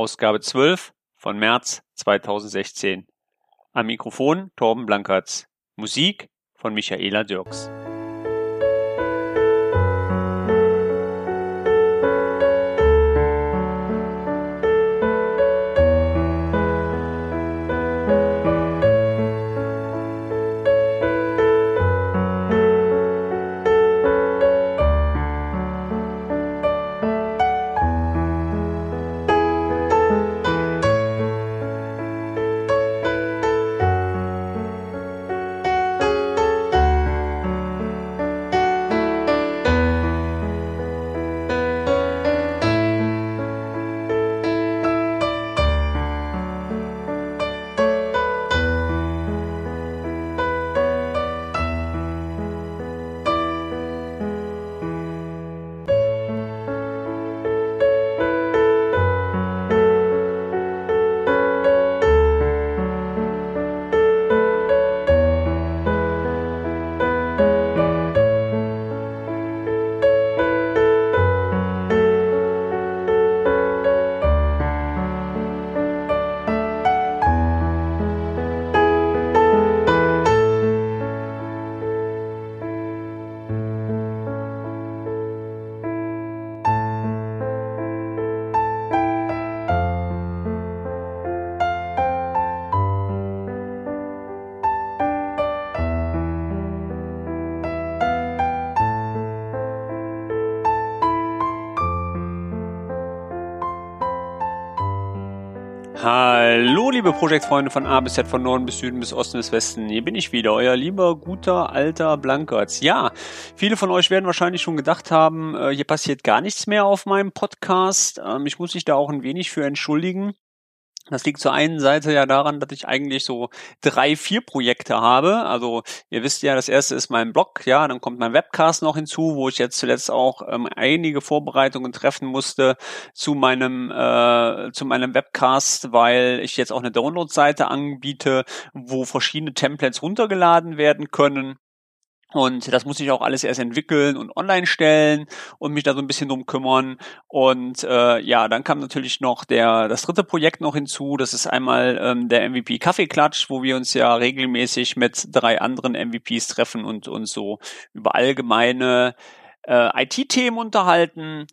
Ausgabe 12 von März 2016. Am Mikrofon Torben Blankertz. Musik von Michaela Dirks. Liebe Projektfreunde von A bis Z, von Norden bis Süden bis Osten bis Westen. Hier bin ich wieder, euer lieber, guter, alter Blankertz. Ja, viele von euch werden wahrscheinlich schon gedacht haben, äh, hier passiert gar nichts mehr auf meinem Podcast. Ähm, ich muss mich da auch ein wenig für entschuldigen. Das liegt zur einen Seite ja daran, dass ich eigentlich so drei, vier Projekte habe. Also ihr wisst ja, das erste ist mein Blog, ja, dann kommt mein Webcast noch hinzu, wo ich jetzt zuletzt auch ähm, einige Vorbereitungen treffen musste zu meinem äh, zu meinem Webcast, weil ich jetzt auch eine Download-Seite anbiete, wo verschiedene Templates runtergeladen werden können. Und das muss ich auch alles erst entwickeln und online stellen und mich da so ein bisschen drum kümmern. Und äh, ja, dann kam natürlich noch der das dritte Projekt noch hinzu. Das ist einmal ähm, der MVP Kaffeeklatsch, wo wir uns ja regelmäßig mit drei anderen MVPs treffen und uns so über allgemeine äh, IT-Themen unterhalten.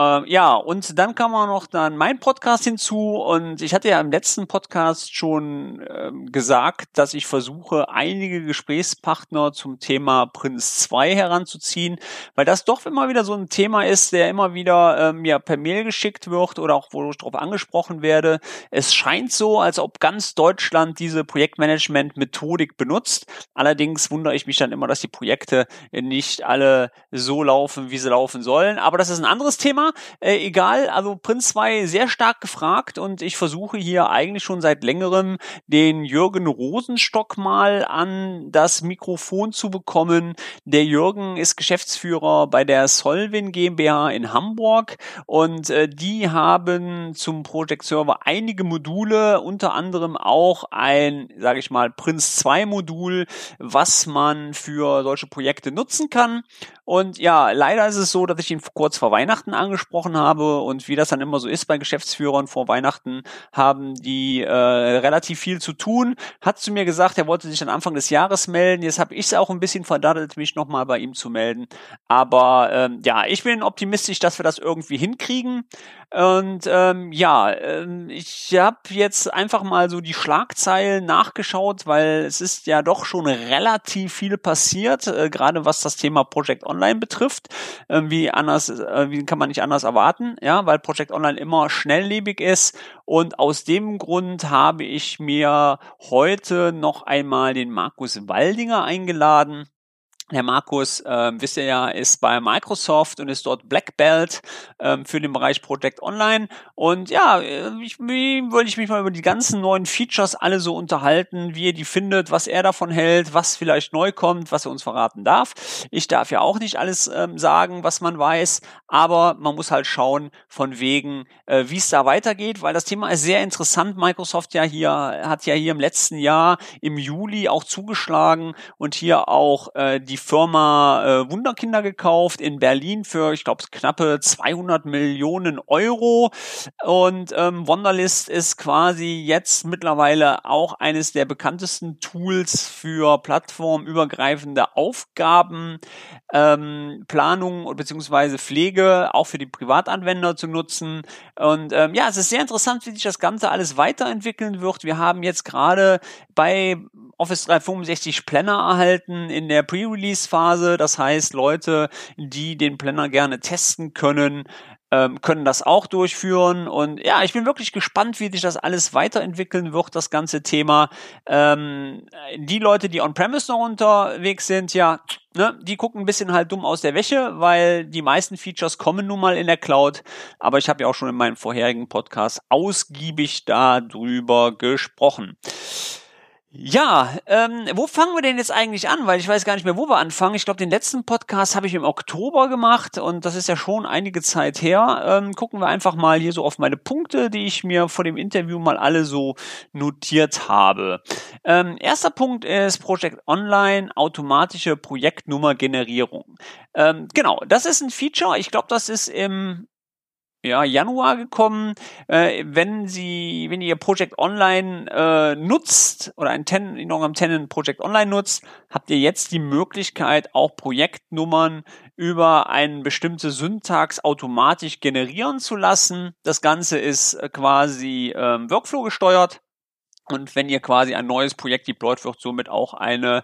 Äh, ja, und dann kam auch noch dann mein Podcast hinzu und ich hatte ja im letzten Podcast schon äh, gesagt, dass ich versuche, einige Gesprächspartner zum Thema Prinz 2 heranzuziehen, weil das doch immer wieder so ein Thema ist, der immer wieder ähm, ja, per Mail geschickt wird oder auch wo ich darauf angesprochen werde. Es scheint so, als ob ganz Deutschland diese Projektmanagement-Methodik benutzt. Allerdings wundere ich mich dann immer, dass die Projekte nicht alle so laufen, wie sie laufen sollen. Aber das ist ein anderes Thema. Äh, egal, also Prinz 2 sehr stark gefragt und ich versuche hier eigentlich schon seit längerem den Jürgen Rosenstock mal an das Mikrofon zu bekommen. Der Jürgen ist Geschäftsführer bei der Solvin GmbH in Hamburg und äh, die haben zum Project Server einige Module, unter anderem auch ein, sage ich mal, Prinz 2 Modul, was man für solche Projekte nutzen kann. Und ja, leider ist es so, dass ich ihn kurz vor Weihnachten angesprochen habe und wie das dann immer so ist bei Geschäftsführern vor Weihnachten, haben die äh, relativ viel zu tun. Hat zu mir gesagt, er wollte sich dann Anfang des Jahres melden. Jetzt habe ich es auch ein bisschen verdattelt, mich nochmal bei ihm zu melden. Aber ähm, ja, ich bin optimistisch, dass wir das irgendwie hinkriegen. Und ähm, ja, ähm, ich habe jetzt einfach mal so die Schlagzeilen nachgeschaut, weil es ist ja doch schon relativ viel passiert, äh, gerade was das Thema Project Online betrifft. Ähm, wie anders, äh, wie kann man nicht anders erwarten, ja, weil Project Online immer schnelllebig ist. Und aus dem Grund habe ich mir heute noch einmal den Markus Waldinger eingeladen. Der Markus, äh, wisst ihr ja, ist bei Microsoft und ist dort Black Belt ähm, für den Bereich Project Online. Und ja, äh, ich, wollte ich mich mal über die ganzen neuen Features alle so unterhalten, wie ihr die findet, was er davon hält, was vielleicht neu kommt, was er uns verraten darf. Ich darf ja auch nicht alles ähm, sagen, was man weiß, aber man muss halt schauen, von wegen, äh, wie es da weitergeht, weil das Thema ist sehr interessant. Microsoft ja hier hat ja hier im letzten Jahr im Juli auch zugeschlagen und hier auch äh, die Firma äh, Wunderkinder gekauft in Berlin für, ich glaube, knappe 200 Millionen Euro. Und ähm, Wunderlist ist quasi jetzt mittlerweile auch eines der bekanntesten Tools für plattformübergreifende Aufgaben, ähm, Planung bzw. Pflege auch für die Privatanwender zu nutzen. Und ähm, ja, es ist sehr interessant, wie sich das Ganze alles weiterentwickeln wird. Wir haben jetzt gerade bei Office 365 Planner erhalten in der Pre-Release-Phase. Das heißt, Leute, die den Planner gerne testen können, ähm, können das auch durchführen. Und ja, ich bin wirklich gespannt, wie sich das alles weiterentwickeln wird, das ganze Thema. Ähm, die Leute, die on-premise noch unterwegs sind, ja, ne, die gucken ein bisschen halt dumm aus der Wäsche, weil die meisten Features kommen nun mal in der Cloud. Aber ich habe ja auch schon in meinem vorherigen Podcast ausgiebig darüber gesprochen. Ja, ähm, wo fangen wir denn jetzt eigentlich an? Weil ich weiß gar nicht mehr, wo wir anfangen. Ich glaube, den letzten Podcast habe ich im Oktober gemacht und das ist ja schon einige Zeit her. Ähm, gucken wir einfach mal hier so auf meine Punkte, die ich mir vor dem Interview mal alle so notiert habe. Ähm, erster Punkt ist Project Online, automatische Projektnummergenerierung. Ähm, genau, das ist ein Feature. Ich glaube, das ist im ja, Januar gekommen. Äh, wenn Sie, wenn ihr Project Online äh, nutzt oder ein Ten, in eurem Tenant Project Online nutzt, habt ihr jetzt die Möglichkeit, auch Projektnummern über eine bestimmte Syntax automatisch generieren zu lassen. Das Ganze ist äh, quasi ähm, Workflow gesteuert. Und wenn ihr quasi ein neues Projekt deployt, wird somit auch eine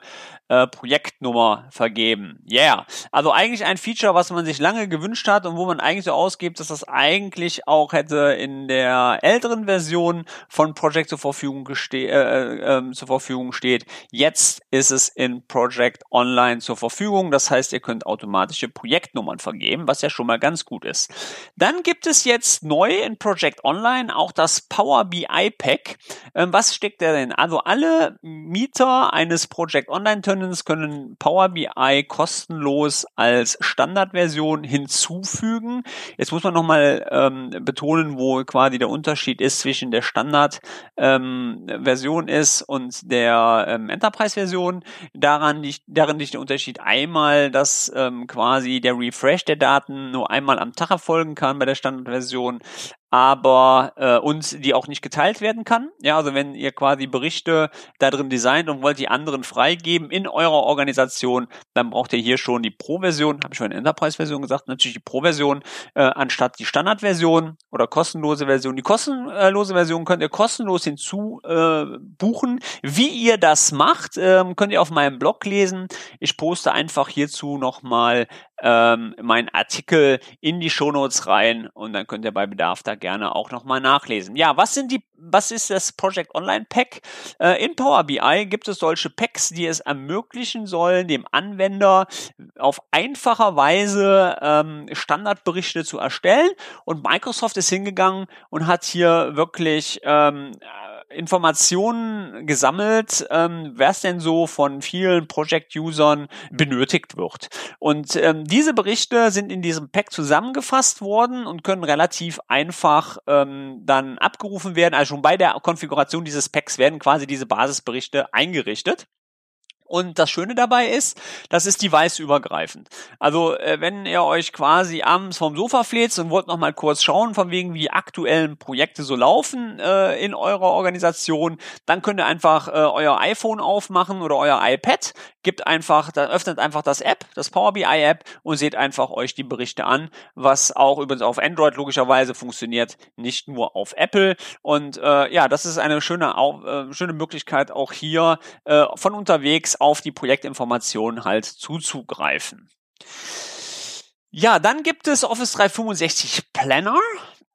äh, Projektnummer vergeben. Yeah. Also eigentlich ein Feature, was man sich lange gewünscht hat und wo man eigentlich so ausgibt, dass das eigentlich auch hätte in der älteren Version von Project zur Verfügung, äh, äh, ähm, zur Verfügung steht. Jetzt ist es in Project Online zur Verfügung. Das heißt, ihr könnt automatische Projektnummern vergeben, was ja schon mal ganz gut ist. Dann gibt es jetzt neu in Project Online auch das Power BI Pack. Ähm, was steckt da denn? Also alle Mieter eines Project Online Tenants können Power BI kostenlos als Standardversion hinzufügen. Jetzt muss man nochmal ähm, betonen, wo quasi der Unterschied ist zwischen der Standardversion ähm, ist und der ähm, Enterprise-Version. Daran liegt, darin liegt der Unterschied einmal, dass ähm, quasi der Refresh der Daten nur einmal am Tag erfolgen kann bei der Standardversion, aber äh, und die auch nicht geteilt werden kann. Ja, also wenn ihr quasi Berichte da drin designt und wollt die anderen freigeben in eurer Organisation, dann braucht ihr hier schon die Pro-Version, habe ich schon in Enterprise-Version gesagt, natürlich die Pro-Version äh, anstatt die Standard-Version oder kostenlose Version. Die kostenlose Version könnt ihr kostenlos hinzu äh, buchen. Wie ihr das macht, äh, könnt ihr auf meinem Blog lesen. Ich poste einfach hierzu nochmal ähm, meinen Artikel in die Shownotes rein und dann könnt ihr bei Bedarf da gerne auch nochmal nachlesen. Ja, was sind die, was ist das Project Online Pack? Äh, in Power BI gibt es solche Packs, die es ermöglichen sollen, dem Anwender auf einfacher Weise ähm, Standardberichte zu erstellen und Microsoft ist hingegangen und hat hier wirklich ähm, Informationen gesammelt, ähm, wer es denn so von vielen Project-Usern benötigt wird. Und ähm, diese Berichte sind in diesem Pack zusammengefasst worden und können relativ einfach ähm, dann abgerufen werden. Also schon bei der Konfiguration dieses Packs werden quasi diese Basisberichte eingerichtet. Und das Schöne dabei ist, das ist device-übergreifend. Also äh, wenn ihr euch quasi abends vom Sofa fleht und wollt noch mal kurz schauen, von wegen wie aktuellen Projekte so laufen äh, in eurer Organisation, dann könnt ihr einfach äh, euer iPhone aufmachen oder euer iPad, gibt einfach, dann öffnet einfach das App, das Power BI App und seht einfach euch die Berichte an, was auch übrigens auf Android logischerweise funktioniert, nicht nur auf Apple. Und äh, ja, das ist eine schöne, äh, schöne Möglichkeit auch hier äh, von unterwegs auf die Projektinformationen halt zuzugreifen. Ja, dann gibt es Office 365 Planner.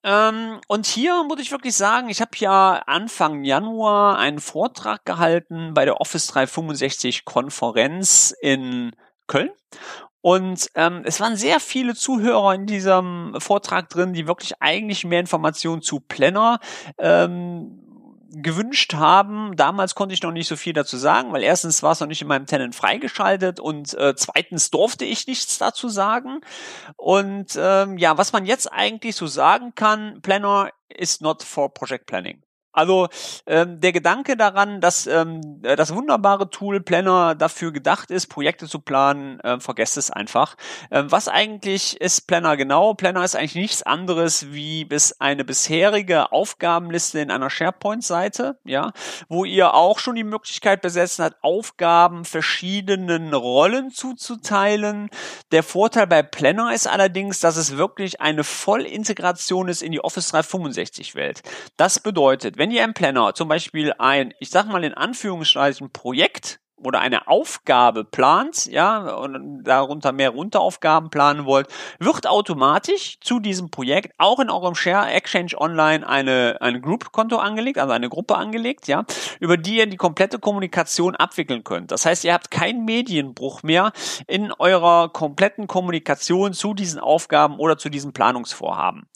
Ähm, und hier muss ich wirklich sagen, ich habe ja Anfang Januar einen Vortrag gehalten bei der Office 365 Konferenz in Köln. Und ähm, es waren sehr viele Zuhörer in diesem Vortrag drin, die wirklich eigentlich mehr Informationen zu Planner ähm, gewünscht haben. Damals konnte ich noch nicht so viel dazu sagen, weil erstens war es noch nicht in meinem Tenant freigeschaltet und äh, zweitens durfte ich nichts dazu sagen. Und ähm, ja, was man jetzt eigentlich so sagen kann, Planner is not for Project Planning. Also ähm, der Gedanke daran, dass ähm, das wunderbare Tool Planner dafür gedacht ist, Projekte zu planen, äh, vergesst es einfach. Ähm, was eigentlich ist Planner genau? Planner ist eigentlich nichts anderes wie bis eine bisherige Aufgabenliste in einer SharePoint-Seite, ja, wo ihr auch schon die Möglichkeit besessen habt, Aufgaben verschiedenen Rollen zuzuteilen. Der Vorteil bei Planner ist allerdings, dass es wirklich eine Vollintegration ist in die Office 365 Welt. Das bedeutet, wenn ihr im Planner zum Beispiel ein, ich sag mal in Anführungszeichen Projekt oder eine Aufgabe plant, ja, und darunter mehr Unteraufgaben planen wollt, wird automatisch zu diesem Projekt auch in eurem Share Exchange Online eine, ein Group-Konto angelegt, also eine Gruppe angelegt, ja, über die ihr die komplette Kommunikation abwickeln könnt. Das heißt, ihr habt keinen Medienbruch mehr in eurer kompletten Kommunikation zu diesen Aufgaben oder zu diesen Planungsvorhaben.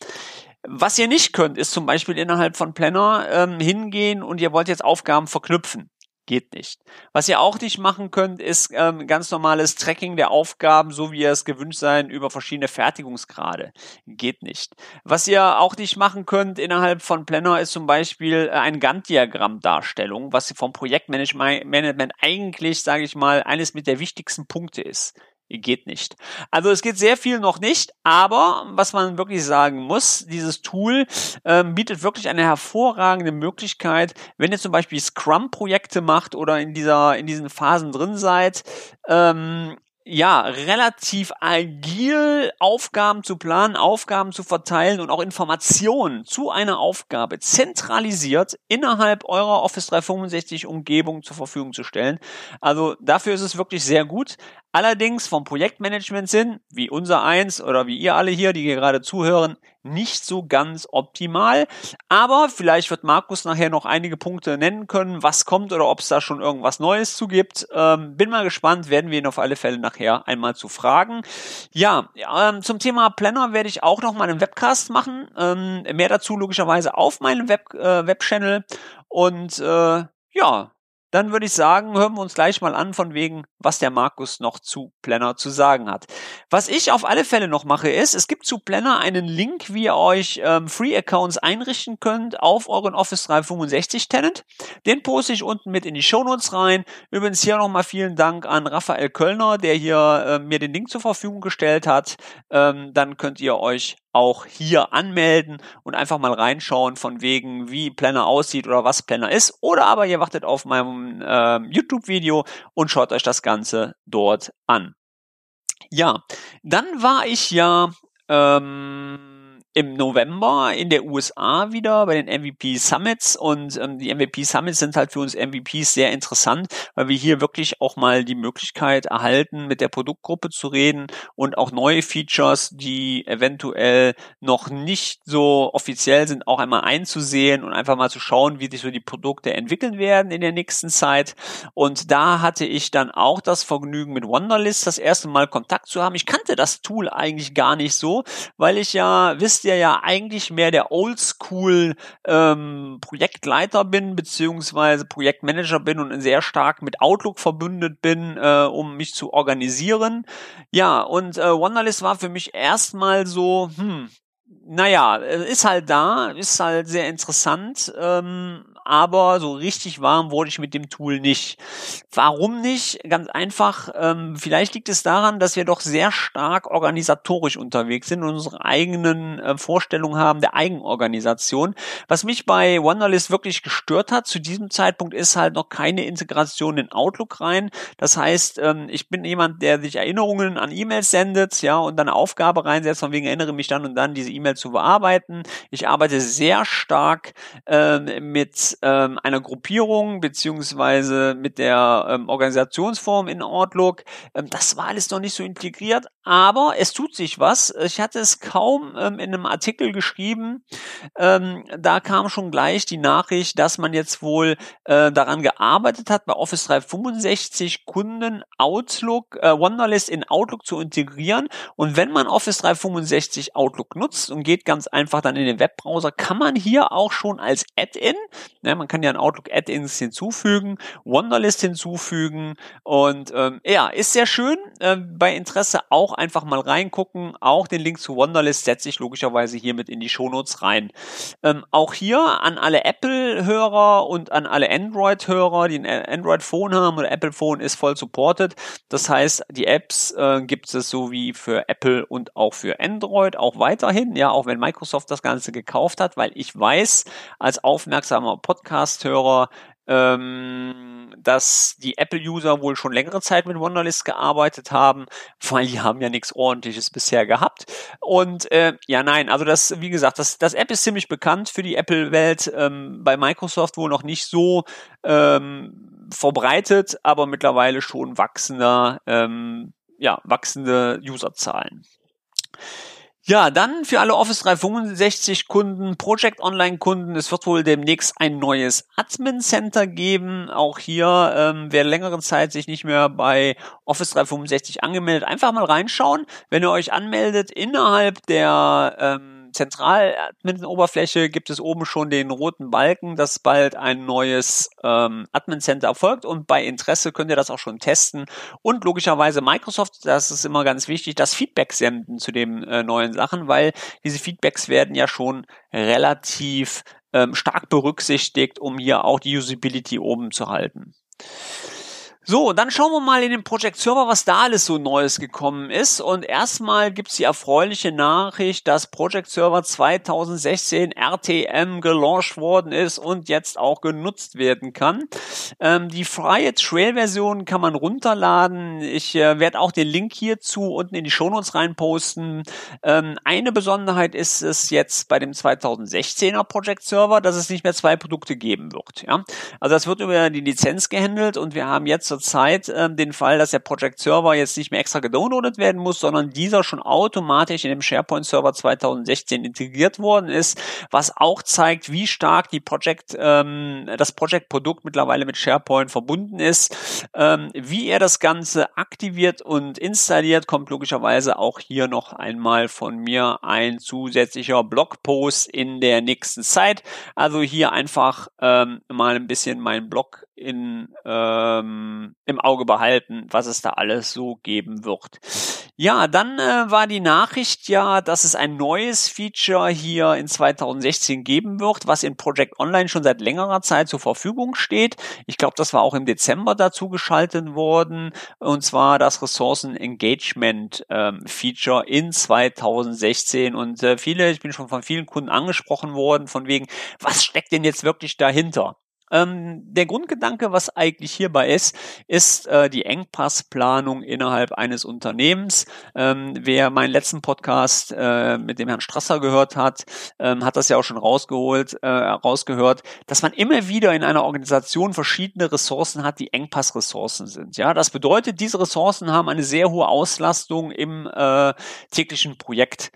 Was ihr nicht könnt, ist zum Beispiel innerhalb von Planner ähm, hingehen und ihr wollt jetzt Aufgaben verknüpfen. Geht nicht. Was ihr auch nicht machen könnt, ist ähm, ganz normales Tracking der Aufgaben, so wie ihr es gewünscht seid, über verschiedene Fertigungsgrade. Geht nicht. Was ihr auch nicht machen könnt innerhalb von Planner ist zum Beispiel äh, ein Gantt-Diagramm-Darstellung, was vom Projektmanagement eigentlich, sage ich mal, eines mit der wichtigsten Punkte ist geht nicht. Also es geht sehr viel noch nicht, aber was man wirklich sagen muss, dieses Tool ähm, bietet wirklich eine hervorragende Möglichkeit, wenn ihr zum Beispiel Scrum-Projekte macht oder in dieser in diesen Phasen drin seid, ähm, ja, relativ agil Aufgaben zu planen, Aufgaben zu verteilen und auch Informationen zu einer Aufgabe zentralisiert innerhalb eurer Office 365 Umgebung zur Verfügung zu stellen. Also dafür ist es wirklich sehr gut. Allerdings vom Projektmanagement Sinn, wie unser eins oder wie ihr alle hier, die hier gerade zuhören, nicht so ganz optimal. Aber vielleicht wird Markus nachher noch einige Punkte nennen können, was kommt oder ob es da schon irgendwas Neues zu gibt. Ähm, bin mal gespannt, werden wir ihn auf alle Fälle nachher einmal zu fragen. Ja, ähm, zum Thema Planner werde ich auch noch mal einen Webcast machen. Ähm, mehr dazu logischerweise auf meinem Web, äh, Webchannel. Und äh, ja, dann würde ich sagen, hören wir uns gleich mal an, von wegen, was der Markus noch zu Planner zu sagen hat. Was ich auf alle Fälle noch mache, ist, es gibt zu Planner einen Link, wie ihr euch ähm, Free-Accounts einrichten könnt auf euren Office 365 Tenant. Den poste ich unten mit in die Shownotes rein. Übrigens hier nochmal vielen Dank an Raphael Kölner, der hier äh, mir den Link zur Verfügung gestellt hat. Ähm, dann könnt ihr euch auch hier anmelden und einfach mal reinschauen von wegen, wie Planner aussieht oder was Planner ist. Oder aber ihr wartet auf meinem äh, YouTube-Video und schaut euch das Ganze dort an. Ja, dann war ich ja ähm, im November in der USA wieder bei den MVP Summits und ähm, die MVP Summits sind halt für uns MVPs sehr interessant, weil wir hier wirklich auch mal die Möglichkeit erhalten, mit der Produktgruppe zu reden und auch neue Features, die eventuell noch nicht so offiziell sind, auch einmal einzusehen und einfach mal zu schauen, wie sich so die Produkte entwickeln werden in der nächsten Zeit. Und da hatte ich dann auch das Vergnügen mit Wonderlist das erste Mal Kontakt zu haben. Ich kannte das Tool eigentlich gar nicht so, weil ich ja wisst ihr ja eigentlich mehr der Oldschool ähm, Projektleiter bin, beziehungsweise Projektmanager bin und sehr stark mit Outlook verbündet bin, äh, um mich zu organisieren. Ja, und äh, Wonderlist war für mich erstmal so, hm, naja, ist halt da, ist halt sehr interessant, ähm, aber so richtig warm wurde ich mit dem Tool nicht. Warum nicht? Ganz einfach, ähm, vielleicht liegt es daran, dass wir doch sehr stark organisatorisch unterwegs sind und unsere eigenen äh, Vorstellungen haben der Eigenorganisation. Was mich bei Wonderlist wirklich gestört hat zu diesem Zeitpunkt ist halt noch keine Integration in Outlook rein. Das heißt, ähm, ich bin jemand, der sich Erinnerungen an E-Mails sendet, ja, und dann Aufgabe reinsetzt, von wegen erinnere mich dann und dann diese E-Mail zu bearbeiten. Ich arbeite sehr stark ähm, mit ähm, einer Gruppierung beziehungsweise mit der ähm, Organisationsform in Outlook. Ähm, das war alles noch nicht so integriert, aber es tut sich was. Ich hatte es kaum ähm, in einem Artikel geschrieben. Ähm, da kam schon gleich die Nachricht, dass man jetzt wohl äh, daran gearbeitet hat, bei Office 365 Kunden Outlook, äh, Wonderlist in Outlook zu integrieren. Und wenn man Office 365 Outlook nutzt und geht ganz einfach dann in den Webbrowser, kann man hier auch schon als Add-in, ne, man kann ja ein Outlook Add-ins hinzufügen, Wonderlist hinzufügen und ähm, ja, ist sehr schön. Äh, bei Interesse auch einfach mal reingucken. Auch den Link zu Wonderlist setze ich logischerweise hiermit in die Shownotes rein. Ähm, auch hier an alle Apple-Hörer und an alle Android-Hörer, die ein Android-Phone haben oder Apple-Phone ist voll supported. Das heißt, die Apps äh, gibt es so wie für Apple und auch für Android auch weiterhin. Ja, auch wenn Microsoft das Ganze gekauft hat, weil ich weiß, als aufmerksamer Podcast-Hörer, ähm, dass die Apple-User wohl schon längere Zeit mit Wonderlist gearbeitet haben, weil die haben ja nichts ordentliches bisher gehabt. Und äh, ja, nein, also das, wie gesagt, das, das App ist ziemlich bekannt für die Apple-Welt, ähm, bei Microsoft wohl noch nicht so ähm, verbreitet, aber mittlerweile schon wachsender, ähm, ja, wachsende Userzahlen. Ja, dann für alle Office 365 Kunden, Project Online Kunden, es wird wohl demnächst ein neues Admin Center geben. Auch hier, ähm, wer längere Zeit sich nicht mehr bei Office 365 angemeldet, einfach mal reinschauen. Wenn ihr euch anmeldet innerhalb der ähm, Zentral-Admin-Oberfläche gibt es oben schon den roten Balken, dass bald ein neues ähm, Admin-Center erfolgt und bei Interesse könnt ihr das auch schon testen und logischerweise Microsoft, das ist immer ganz wichtig, das Feedback senden zu den äh, neuen Sachen, weil diese Feedbacks werden ja schon relativ ähm, stark berücksichtigt, um hier auch die Usability oben zu halten. So, dann schauen wir mal in den Project Server, was da alles so Neues gekommen ist. Und erstmal gibt's die erfreuliche Nachricht, dass Project Server 2016 RTM gelauncht worden ist und jetzt auch genutzt werden kann. Ähm, die freie Trail-Version kann man runterladen. Ich äh, werde auch den Link hierzu unten in die Shownotes reinposten. Ähm, eine Besonderheit ist es jetzt bei dem 2016er Project Server, dass es nicht mehr zwei Produkte geben wird. Ja? Also das wird über die Lizenz gehandelt und wir haben jetzt zurzeit ähm, den Fall, dass der Project Server jetzt nicht mehr extra gedownloadet werden muss, sondern dieser schon automatisch in dem SharePoint Server 2016 integriert worden ist, was auch zeigt, wie stark die Project, ähm, das Project Produkt mittlerweile mit SharePoint verbunden ist. Ähm, wie er das Ganze aktiviert und installiert, kommt logischerweise auch hier noch einmal von mir ein zusätzlicher Blogpost in der nächsten Zeit. Also hier einfach ähm, mal ein bisschen meinen Blog in, ähm, im Auge behalten, was es da alles so geben wird. Ja, dann äh, war die Nachricht ja, dass es ein neues Feature hier in 2016 geben wird, was in Project Online schon seit längerer Zeit zur Verfügung steht. Ich glaube, das war auch im Dezember dazu geschaltet worden, und zwar das Ressourcen Engagement ähm, Feature in 2016. Und äh, viele, ich bin schon von vielen Kunden angesprochen worden, von wegen, was steckt denn jetzt wirklich dahinter? Ähm, der Grundgedanke, was eigentlich hierbei ist, ist äh, die Engpassplanung innerhalb eines Unternehmens. Ähm, wer meinen letzten Podcast äh, mit dem Herrn Strasser gehört hat, ähm, hat das ja auch schon rausgeholt, äh, rausgehört, dass man immer wieder in einer Organisation verschiedene Ressourcen hat, die Engpassressourcen sind. Ja, das bedeutet, diese Ressourcen haben eine sehr hohe Auslastung im äh, täglichen Projekt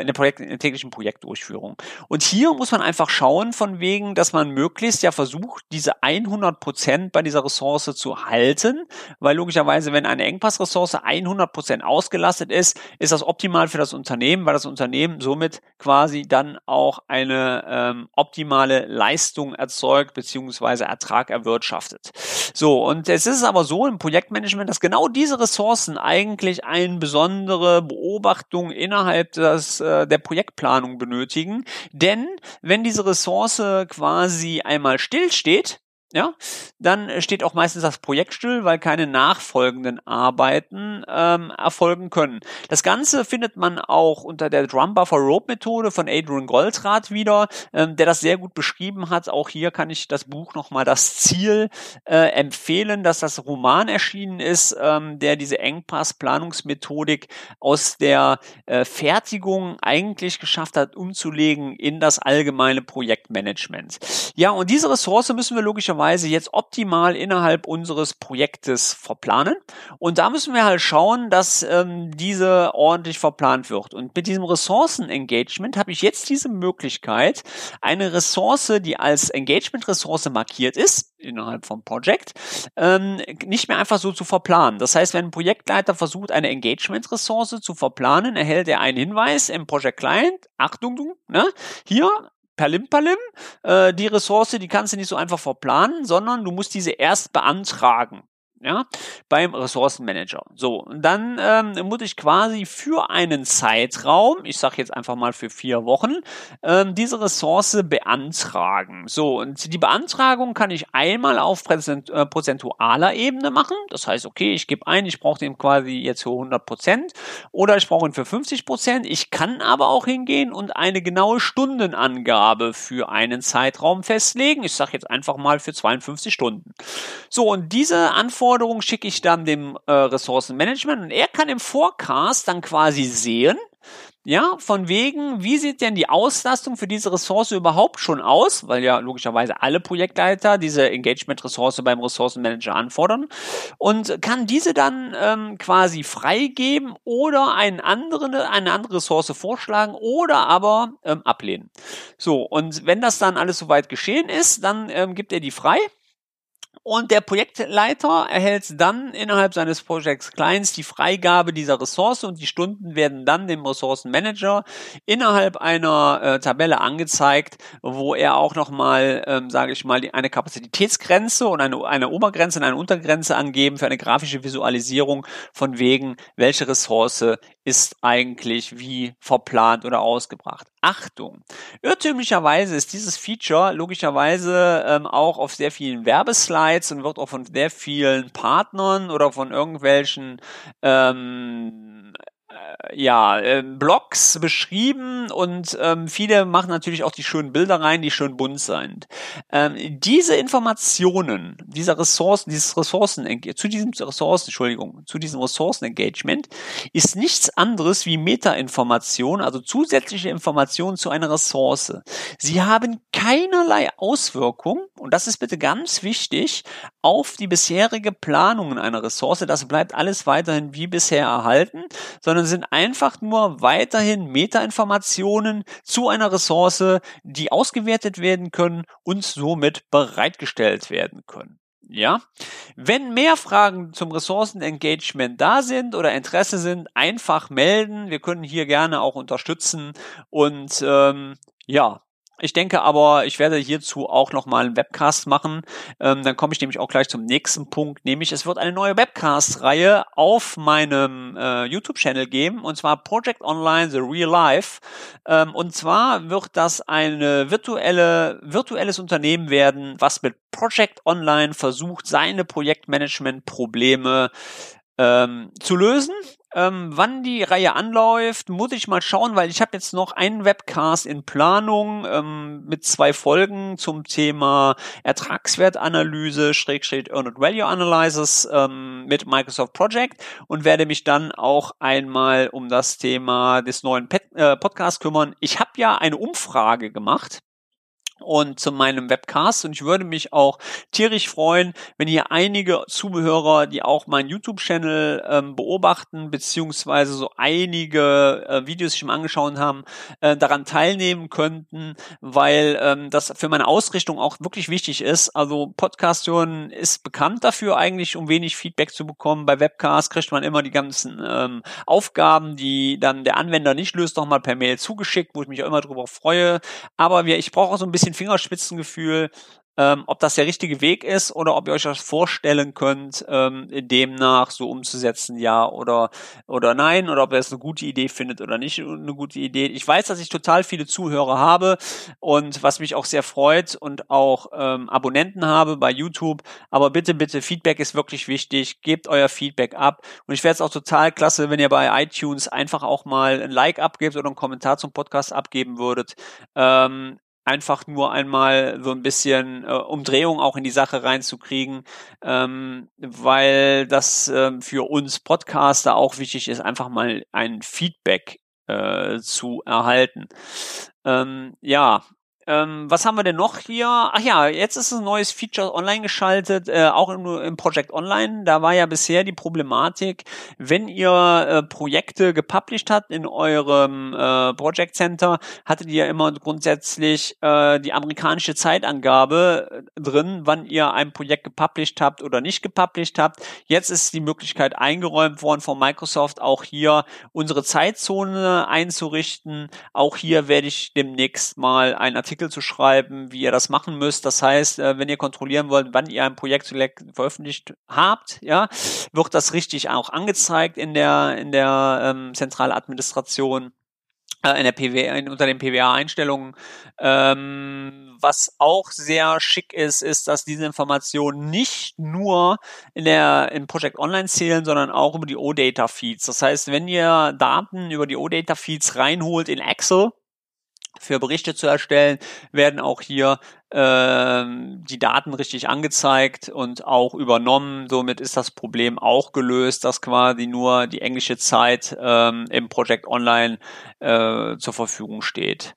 in der, Projekt, in der täglichen Projektdurchführung. Und hier muss man einfach schauen, von wegen, dass man möglichst ja versucht, diese 100 Prozent bei dieser Ressource zu halten, weil logischerweise, wenn eine Engpassressource 100 Prozent ausgelastet ist, ist das optimal für das Unternehmen, weil das Unternehmen somit quasi dann auch eine ähm, optimale Leistung erzeugt beziehungsweise Ertrag erwirtschaftet. So, und es ist aber so im Projektmanagement, dass genau diese Ressourcen eigentlich eine besondere Beobachtung innerhalb der das, äh, der Projektplanung benötigen. Denn wenn diese Ressource quasi einmal stillsteht, ja, dann steht auch meistens das Projekt still, weil keine nachfolgenden Arbeiten ähm, erfolgen können. Das Ganze findet man auch unter der Drum Buffer Rope Methode von Adrian Goldrath wieder, ähm, der das sehr gut beschrieben hat. Auch hier kann ich das Buch nochmal das Ziel äh, empfehlen, dass das Roman erschienen ist, ähm, der diese Engpass-Planungsmethodik aus der äh, Fertigung eigentlich geschafft hat, umzulegen in das allgemeine Projektmanagement. Ja, und diese Ressource müssen wir logischerweise Weise jetzt optimal innerhalb unseres Projektes verplanen. Und da müssen wir halt schauen, dass ähm, diese ordentlich verplant wird. Und mit diesem Ressourcen-Engagement habe ich jetzt diese Möglichkeit, eine Ressource, die als Engagement-Ressource markiert ist, innerhalb vom Projekt, ähm, nicht mehr einfach so zu verplanen. Das heißt, wenn ein Projektleiter versucht, eine Engagement-Ressource zu verplanen, erhält er einen Hinweis im Project Client, Achtung, ne, hier Perlimpalim. Äh, die Ressource, die kannst du nicht so einfach verplanen, sondern du musst diese erst beantragen. Ja, beim Ressourcenmanager. So, und dann ähm, muss ich quasi für einen Zeitraum, ich sage jetzt einfach mal für vier Wochen, ähm, diese Ressource beantragen. So, und die Beantragung kann ich einmal auf Präsent, äh, prozentualer Ebene machen. Das heißt, okay, ich gebe ein, ich brauche den quasi jetzt für 100 Prozent oder ich brauche ihn für 50 Prozent. Ich kann aber auch hingehen und eine genaue Stundenangabe für einen Zeitraum festlegen. Ich sage jetzt einfach mal für 52 Stunden. So, und diese Anforderung Anforderungen schicke ich dann dem äh, Ressourcenmanagement und er kann im Forecast dann quasi sehen, ja, von wegen, wie sieht denn die Auslastung für diese Ressource überhaupt schon aus? Weil ja logischerweise alle Projektleiter diese Engagement-Ressource beim Ressourcenmanager anfordern und kann diese dann ähm, quasi freigeben oder einen anderen, eine andere Ressource vorschlagen oder aber ähm, ablehnen. So, und wenn das dann alles soweit geschehen ist, dann ähm, gibt er die frei und der Projektleiter erhält dann innerhalb seines Projekts Clients die Freigabe dieser Ressource und die Stunden werden dann dem Ressourcenmanager innerhalb einer äh, Tabelle angezeigt, wo er auch nochmal, ähm, sage ich mal, eine Kapazitätsgrenze und eine, eine Obergrenze und eine Untergrenze angeben für eine grafische Visualisierung von wegen, welche Ressource ist eigentlich wie verplant oder ausgebracht. Achtung! Irrtümlicherweise ist dieses Feature logischerweise ähm, auch auf sehr vielen Werbeslides und wird auch von sehr vielen Partnern oder von irgendwelchen ähm, äh, ja, äh, Blogs beschrieben und ähm, viele machen natürlich auch die schönen Bilder rein, die schön bunt sind. Ähm, diese Informationen, dieser Ressourcen, dieses Ressourcen, zu diesem Ressourcen, Entschuldigung, zu diesem Ressourcenengagement ist nichts anderes wie Metainformation, also zusätzliche Informationen zu einer Ressource. Sie haben keinerlei Auswirkung, und das ist bitte ganz wichtig, auf die bisherige Planung einer Ressource. Das bleibt alles weiterhin wie bisher erhalten, sondern sind einfach nur weiterhin Metainformationen zu einer Ressource, die ausgewertet werden können und somit bereitgestellt werden können. Ja, wenn mehr Fragen zum Ressourcenengagement da sind oder Interesse sind, einfach melden. Wir können hier gerne auch unterstützen und ähm, ja, ich denke aber, ich werde hierzu auch nochmal einen Webcast machen. Ähm, dann komme ich nämlich auch gleich zum nächsten Punkt, nämlich es wird eine neue Webcast-Reihe auf meinem äh, YouTube-Channel geben, und zwar Project Online The Real Life. Ähm, und zwar wird das eine virtuelle, virtuelles Unternehmen werden, was mit Project Online versucht, seine Projektmanagement-Probleme ähm, zu lösen ähm, wann die Reihe anläuft, muss ich mal schauen, weil ich habe jetzt noch einen Webcast in Planung ähm, mit zwei Folgen zum Thema Ertragswertanalyse, Schrägstrich Earned Value Analysis ähm, mit Microsoft Project und werde mich dann auch einmal um das Thema des neuen Pet äh, Podcasts kümmern. Ich habe ja eine Umfrage gemacht und zu meinem Webcast. Und ich würde mich auch tierisch freuen, wenn hier einige Zuhörer, die auch meinen YouTube-Channel ähm, beobachten, beziehungsweise so einige äh, Videos sich mal angeschaut haben, äh, daran teilnehmen könnten, weil ähm, das für meine Ausrichtung auch wirklich wichtig ist. Also Podcast hören ist bekannt dafür eigentlich, um wenig Feedback zu bekommen. Bei Webcast kriegt man immer die ganzen ähm, Aufgaben, die dann der Anwender nicht löst, nochmal per Mail zugeschickt, wo ich mich auch immer drüber freue. Aber wir, ich brauche auch so ein bisschen bisschen Fingerspitzengefühl, ähm, ob das der richtige Weg ist oder ob ihr euch das vorstellen könnt, ähm, demnach so umzusetzen, ja oder oder nein, oder ob ihr es eine gute Idee findet oder nicht eine gute Idee. Ich weiß, dass ich total viele Zuhörer habe und was mich auch sehr freut und auch ähm, Abonnenten habe bei YouTube. Aber bitte, bitte, Feedback ist wirklich wichtig. Gebt euer Feedback ab. Und ich wäre es auch total klasse, wenn ihr bei iTunes einfach auch mal ein Like abgebt oder einen Kommentar zum Podcast abgeben würdet. Ähm, einfach nur einmal so ein bisschen äh, Umdrehung auch in die Sache reinzukriegen, ähm, weil das ähm, für uns Podcaster auch wichtig ist, einfach mal ein Feedback äh, zu erhalten. Ähm, ja, ähm, was haben wir denn noch hier? Ach ja, jetzt ist ein neues Feature online geschaltet, äh, auch im, im Project Online. Da war ja bisher die Problematik, wenn ihr äh, Projekte gepublished habt in eurem äh, Project Center, hattet ihr immer grundsätzlich äh, die amerikanische Zeitangabe äh, drin, wann ihr ein Projekt gepublished habt oder nicht gepublished habt. Jetzt ist die Möglichkeit eingeräumt worden von Microsoft, auch hier unsere Zeitzone einzurichten. Auch hier werde ich demnächst mal ein Artikel Artikel zu schreiben, wie ihr das machen müsst. Das heißt, äh, wenn ihr kontrollieren wollt, wann ihr ein Projekt veröffentlicht habt, ja, wird das richtig auch angezeigt in der in der ähm, Zentraladministration äh, in der PW, unter den PWA-Einstellungen. Ähm, was auch sehr schick ist, ist, dass diese Informationen nicht nur in der in Project Online zählen, sondern auch über die OData Feeds. Das heißt, wenn ihr Daten über die OData Feeds reinholt in Excel, für Berichte zu erstellen, werden auch hier äh, die Daten richtig angezeigt und auch übernommen. Somit ist das Problem auch gelöst, dass quasi nur die englische Zeit ähm, im Project Online äh, zur Verfügung steht.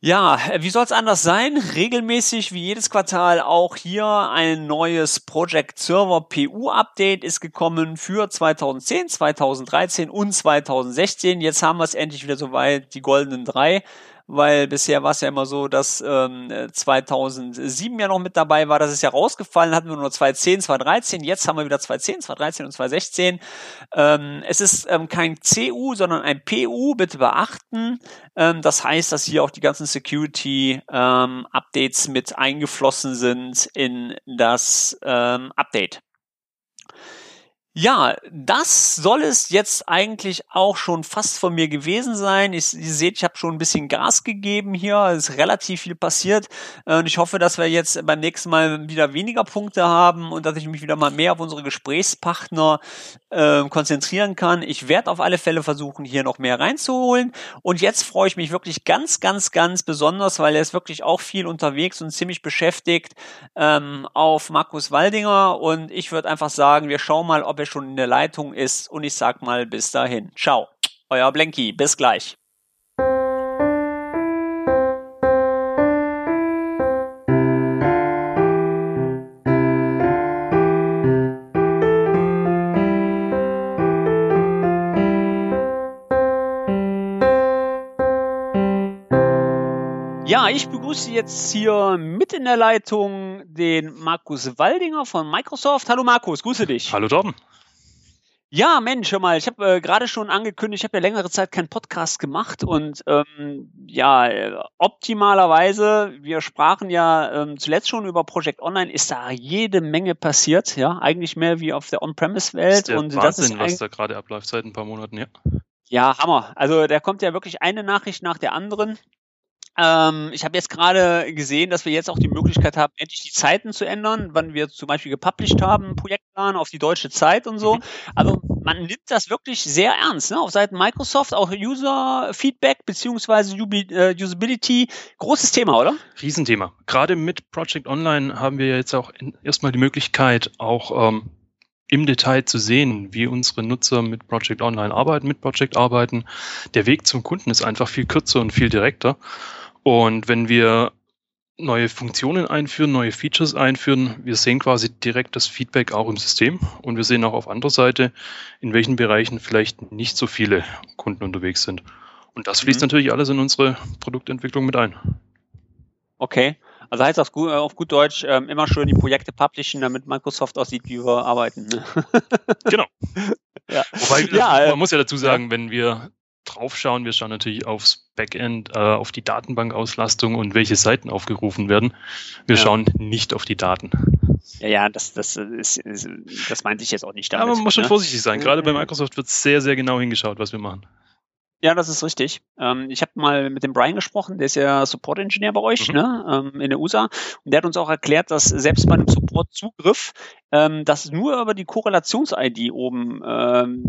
Ja, wie soll es anders sein? Regelmäßig wie jedes Quartal auch hier ein neues Project Server PU Update ist gekommen für 2010, 2013 und 2016. Jetzt haben wir es endlich wieder soweit, die goldenen drei weil bisher war es ja immer so, dass ähm, 2007 ja noch mit dabei war, das ist ja rausgefallen, hatten wir nur 2010, 2013, jetzt haben wir wieder 2010, 2013 und 2016. Ähm, es ist ähm, kein CU, sondern ein PU, bitte beachten. Ähm, das heißt, dass hier auch die ganzen Security-Updates ähm, mit eingeflossen sind in das ähm, Update. Ja, das soll es jetzt eigentlich auch schon fast von mir gewesen sein. Ich, ihr seht, ich habe schon ein bisschen Gas gegeben hier. Es ist relativ viel passiert. Und ich hoffe, dass wir jetzt beim nächsten Mal wieder weniger Punkte haben und dass ich mich wieder mal mehr auf unsere Gesprächspartner äh, konzentrieren kann. Ich werde auf alle Fälle versuchen, hier noch mehr reinzuholen. Und jetzt freue ich mich wirklich ganz, ganz, ganz besonders, weil er ist wirklich auch viel unterwegs und ziemlich beschäftigt ähm, auf Markus Waldinger. Und ich würde einfach sagen, wir schauen mal, ob er schon in der Leitung ist. Und ich sag mal bis dahin. Ciao. Euer Blenky. Bis gleich. Ich begrüße jetzt hier mit in der Leitung den Markus Waldinger von Microsoft. Hallo Markus, grüße dich. Hallo Torben. Ja, Mensch, hör mal, ich habe äh, gerade schon angekündigt, ich habe ja längere Zeit keinen Podcast gemacht und ähm, ja, äh, optimalerweise, wir sprachen ja ähm, zuletzt schon über Project Online, ist da jede Menge passiert, ja, eigentlich mehr wie auf der On-Premise-Welt. und Wahnsinn, das ist was da gerade abläuft seit ein paar Monaten, ja. Ja, Hammer. Also da kommt ja wirklich eine Nachricht nach der anderen. Ähm, ich habe jetzt gerade gesehen, dass wir jetzt auch die Möglichkeit haben, endlich die Zeiten zu ändern, wann wir zum Beispiel gepublished haben, Projektplan auf die deutsche Zeit und so. Mhm. Also man nimmt das wirklich sehr ernst. Ne? Auf Seiten Microsoft auch User-Feedback beziehungsweise äh, Usability, großes Thema, oder? Riesenthema. Gerade mit Project Online haben wir jetzt auch erstmal die Möglichkeit, auch ähm, im Detail zu sehen, wie unsere Nutzer mit Project Online arbeiten, mit Project arbeiten. Der Weg zum Kunden ist einfach viel kürzer und viel direkter. Und wenn wir neue Funktionen einführen, neue Features einführen, wir sehen quasi direkt das Feedback auch im System und wir sehen auch auf anderer Seite, in welchen Bereichen vielleicht nicht so viele Kunden unterwegs sind. Und das fließt mhm. natürlich alles in unsere Produktentwicklung mit ein. Okay. Also heißt das gut, auf gut Deutsch, ähm, immer schön die Projekte publishen, damit Microsoft aussieht, wie wir arbeiten. Ne? genau. Ja. Wobei, ja, man äh, muss ja dazu sagen, ja. wenn wir draufschauen. Wir schauen natürlich aufs Backend, äh, auf die Datenbankauslastung und welche Seiten aufgerufen werden. Wir ja. schauen nicht auf die Daten. Ja, ja, das, das, ist, das meinte ich jetzt auch nicht damit. Aber man muss schon ne? vorsichtig sein. Gerade bei Microsoft wird sehr, sehr genau hingeschaut, was wir machen. Ja, das ist richtig. Ähm, ich habe mal mit dem Brian gesprochen, der ist ja Support-Engineer bei euch mhm. ne, ähm, in der USA. Und der hat uns auch erklärt, dass selbst bei einem Support-Zugriff ähm, das nur über die Korrelations-ID oben ähm,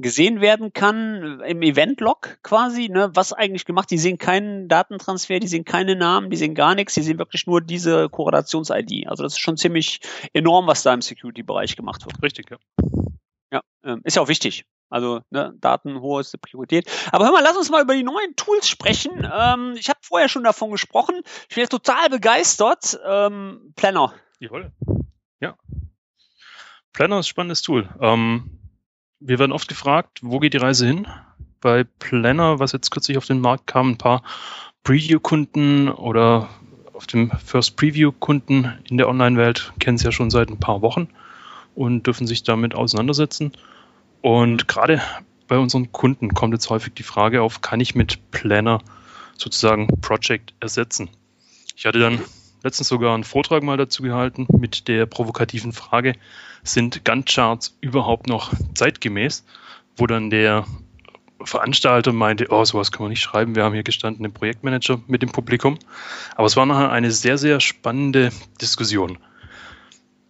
gesehen werden kann im Event-Log quasi, ne, was eigentlich gemacht. Die sehen keinen Datentransfer, die sehen keine Namen, die sehen gar nichts, die sehen wirklich nur diese Korrelations-ID. Also das ist schon ziemlich enorm, was da im Security-Bereich gemacht wird. Richtig, ja. Ja, ähm, ist ja auch wichtig. Also ne, Daten hohe Priorität. Aber hör mal, lass uns mal über die neuen Tools sprechen. Ähm, ich habe vorher schon davon gesprochen. Ich bin jetzt total begeistert. Ähm, Planner. Jawohl. Ja. Planner ist ein spannendes Tool. Ähm, wir werden oft gefragt, wo geht die Reise hin? Bei Planner, was jetzt kürzlich auf den Markt kam, ein paar Preview-Kunden oder auf dem First Preview-Kunden in der Online-Welt kennen es ja schon seit ein paar Wochen und dürfen sich damit auseinandersetzen. Und gerade bei unseren Kunden kommt jetzt häufig die Frage auf, kann ich mit Planner sozusagen Project ersetzen. Ich hatte dann letztens sogar einen Vortrag mal dazu gehalten mit der provokativen Frage, sind Gantt-Charts überhaupt noch zeitgemäß? Wo dann der Veranstalter meinte, oh, sowas kann man nicht schreiben, wir haben hier gestanden den Projektmanager mit dem Publikum. Aber es war nachher eine sehr, sehr spannende Diskussion.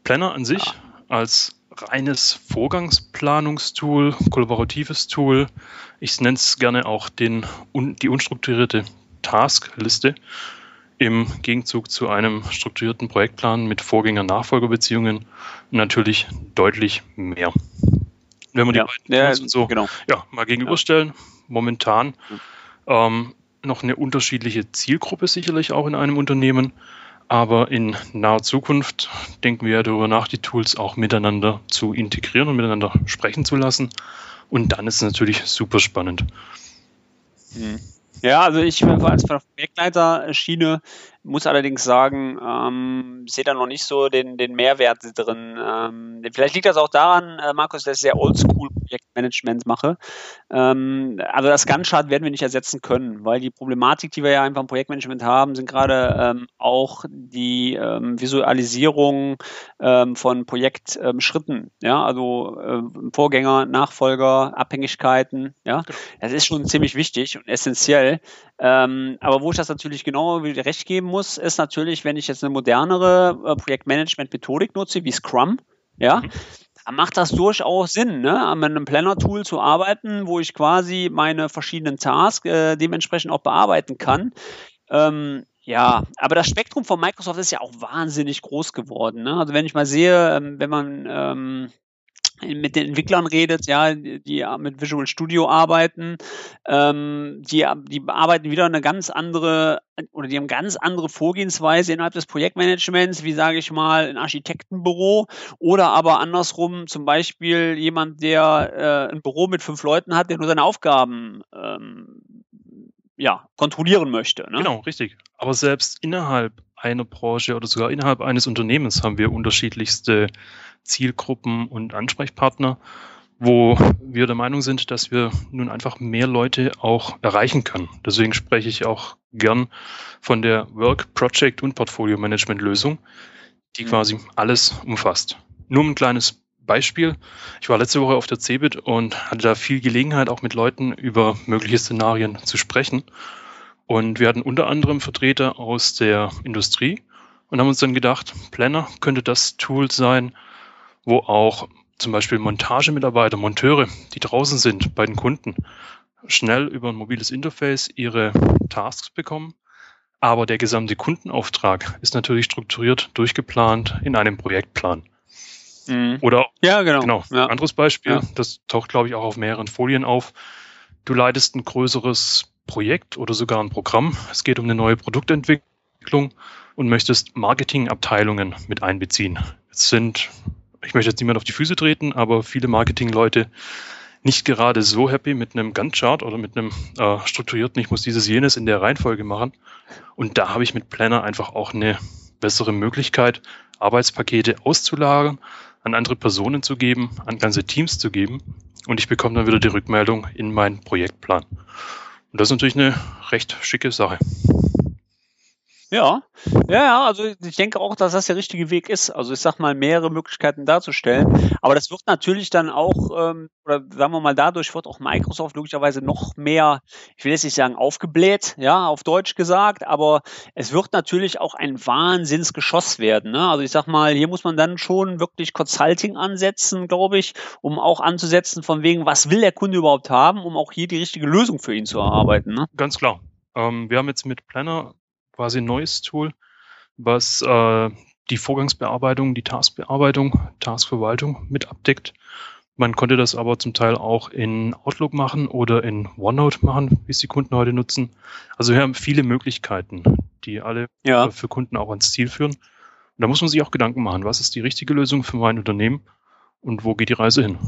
Planner an sich als reines Vorgangsplanungstool, kollaboratives Tool. Ich nenne es gerne auch den, die unstrukturierte Taskliste im Gegenzug zu einem strukturierten Projektplan mit Vorgänger-Nachfolgerbeziehungen natürlich deutlich mehr. Wenn wir die beiden ja, Tools und so genau. ja, mal gegenüberstellen, momentan ähm, noch eine unterschiedliche Zielgruppe sicherlich auch in einem Unternehmen, aber in naher Zukunft denken wir darüber nach, die Tools auch miteinander zu integrieren und miteinander sprechen zu lassen. Und dann ist es natürlich super spannend. Mhm. Ja, also ich als Projektleiter-Schiene muss allerdings sagen, ähm, sehe da noch nicht so den, den Mehrwert drin. Ähm, vielleicht liegt das auch daran, äh, Markus, dass ich sehr oldschool Projektmanagement mache. Ähm, also das Gantt-Chart werden wir nicht ersetzen können, weil die Problematik, die wir ja einfach im Projektmanagement haben, sind gerade ähm, auch die ähm, Visualisierung ähm, von Projektschritten. ja, also äh, Vorgänger, Nachfolger, Abhängigkeiten. Ja, genau. das ist schon ziemlich wichtig und essentiell. Ähm, aber wo ich das natürlich genau recht geben muss, ist natürlich, wenn ich jetzt eine modernere äh, Projektmanagement-Methodik nutze, wie Scrum, ja, mhm. dann macht das durchaus Sinn, ne, an einem Planner-Tool zu arbeiten, wo ich quasi meine verschiedenen Tasks äh, dementsprechend auch bearbeiten kann. Ähm, ja, aber das Spektrum von Microsoft ist ja auch wahnsinnig groß geworden. Ne? Also wenn ich mal sehe, ähm, wenn man ähm, mit den Entwicklern redet, ja, die mit Visual Studio arbeiten, ähm, die, die arbeiten wieder eine ganz andere oder die haben ganz andere Vorgehensweise innerhalb des Projektmanagements, wie sage ich mal, ein Architektenbüro oder aber andersrum zum Beispiel jemand, der äh, ein Büro mit fünf Leuten hat, der nur seine Aufgaben ähm, ja, kontrollieren möchte. Ne? Genau, richtig. Aber selbst innerhalb einer Branche oder sogar innerhalb eines Unternehmens haben wir unterschiedlichste Zielgruppen und Ansprechpartner, wo wir der Meinung sind, dass wir nun einfach mehr Leute auch erreichen können. Deswegen spreche ich auch gern von der Work, Project und Portfolio Management Lösung, die mhm. quasi alles umfasst. Nur ein kleines Beispiel. Ich war letzte Woche auf der CeBIT und hatte da viel Gelegenheit, auch mit Leuten über mögliche Szenarien zu sprechen. Und wir hatten unter anderem Vertreter aus der Industrie und haben uns dann gedacht, Planner könnte das Tool sein, wo auch zum Beispiel Montagemitarbeiter, Monteure, die draußen sind bei den Kunden, schnell über ein mobiles Interface ihre Tasks bekommen. Aber der gesamte Kundenauftrag ist natürlich strukturiert, durchgeplant in einem Projektplan. Mhm. Oder ja, genau. genau ja. Anderes Beispiel, ja. das taucht, glaube ich, auch auf mehreren Folien auf. Du leitest ein größeres Projekt oder sogar ein Programm. Es geht um eine neue Produktentwicklung und möchtest Marketingabteilungen mit einbeziehen. Jetzt sind ich möchte jetzt niemand auf die Füße treten, aber viele Marketingleute nicht gerade so happy mit einem Gantt-Chart oder mit einem äh, strukturierten, ich muss dieses, jenes in der Reihenfolge machen. Und da habe ich mit Planner einfach auch eine bessere Möglichkeit, Arbeitspakete auszulagern, an andere Personen zu geben, an ganze Teams zu geben. Und ich bekomme dann wieder die Rückmeldung in meinen Projektplan. Und das ist natürlich eine recht schicke Sache. Ja, ja, also ich denke auch, dass das der richtige Weg ist. Also ich sag mal, mehrere Möglichkeiten darzustellen. Aber das wird natürlich dann auch, ähm, oder sagen wir mal, dadurch wird auch Microsoft logischerweise noch mehr, ich will jetzt nicht sagen aufgebläht, ja, auf Deutsch gesagt, aber es wird natürlich auch ein Wahnsinnsgeschoss werden. Ne? Also ich sag mal, hier muss man dann schon wirklich Consulting ansetzen, glaube ich, um auch anzusetzen, von wegen, was will der Kunde überhaupt haben, um auch hier die richtige Lösung für ihn zu erarbeiten. Ne? Ganz klar. Ähm, wir haben jetzt mit Planner quasi ein neues Tool, was äh, die Vorgangsbearbeitung, die Taskbearbeitung, Taskverwaltung mit abdeckt. Man konnte das aber zum Teil auch in Outlook machen oder in OneNote machen, wie es die Kunden heute nutzen. Also wir haben viele Möglichkeiten, die alle ja. für Kunden auch ans Ziel führen. Und da muss man sich auch Gedanken machen, was ist die richtige Lösung für mein Unternehmen und wo geht die Reise hin?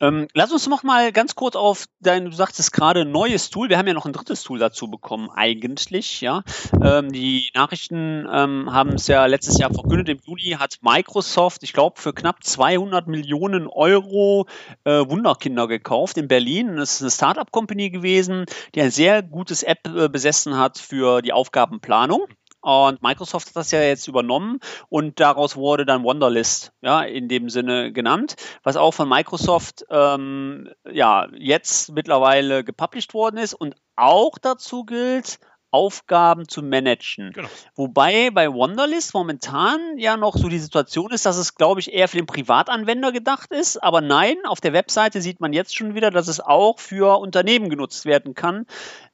Ähm, lass uns noch mal ganz kurz auf dein, du sagtest gerade neues Tool. Wir haben ja noch ein drittes Tool dazu bekommen, eigentlich, ja. Ähm, die Nachrichten ähm, haben es ja letztes Jahr verkündet. Im Juli hat Microsoft, ich glaube, für knapp 200 Millionen Euro äh, Wunderkinder gekauft in Berlin. Das ist eine Startup-Company gewesen, die ein sehr gutes App äh, besessen hat für die Aufgabenplanung. Und Microsoft hat das ja jetzt übernommen und daraus wurde dann Wonderlist, ja, in dem Sinne genannt, was auch von Microsoft ähm, ja jetzt mittlerweile gepublished worden ist und auch dazu gilt, Aufgaben zu managen. Genau. Wobei bei Wonderlist momentan ja noch so die Situation ist, dass es, glaube ich, eher für den Privatanwender gedacht ist. Aber nein, auf der Webseite sieht man jetzt schon wieder, dass es auch für Unternehmen genutzt werden kann.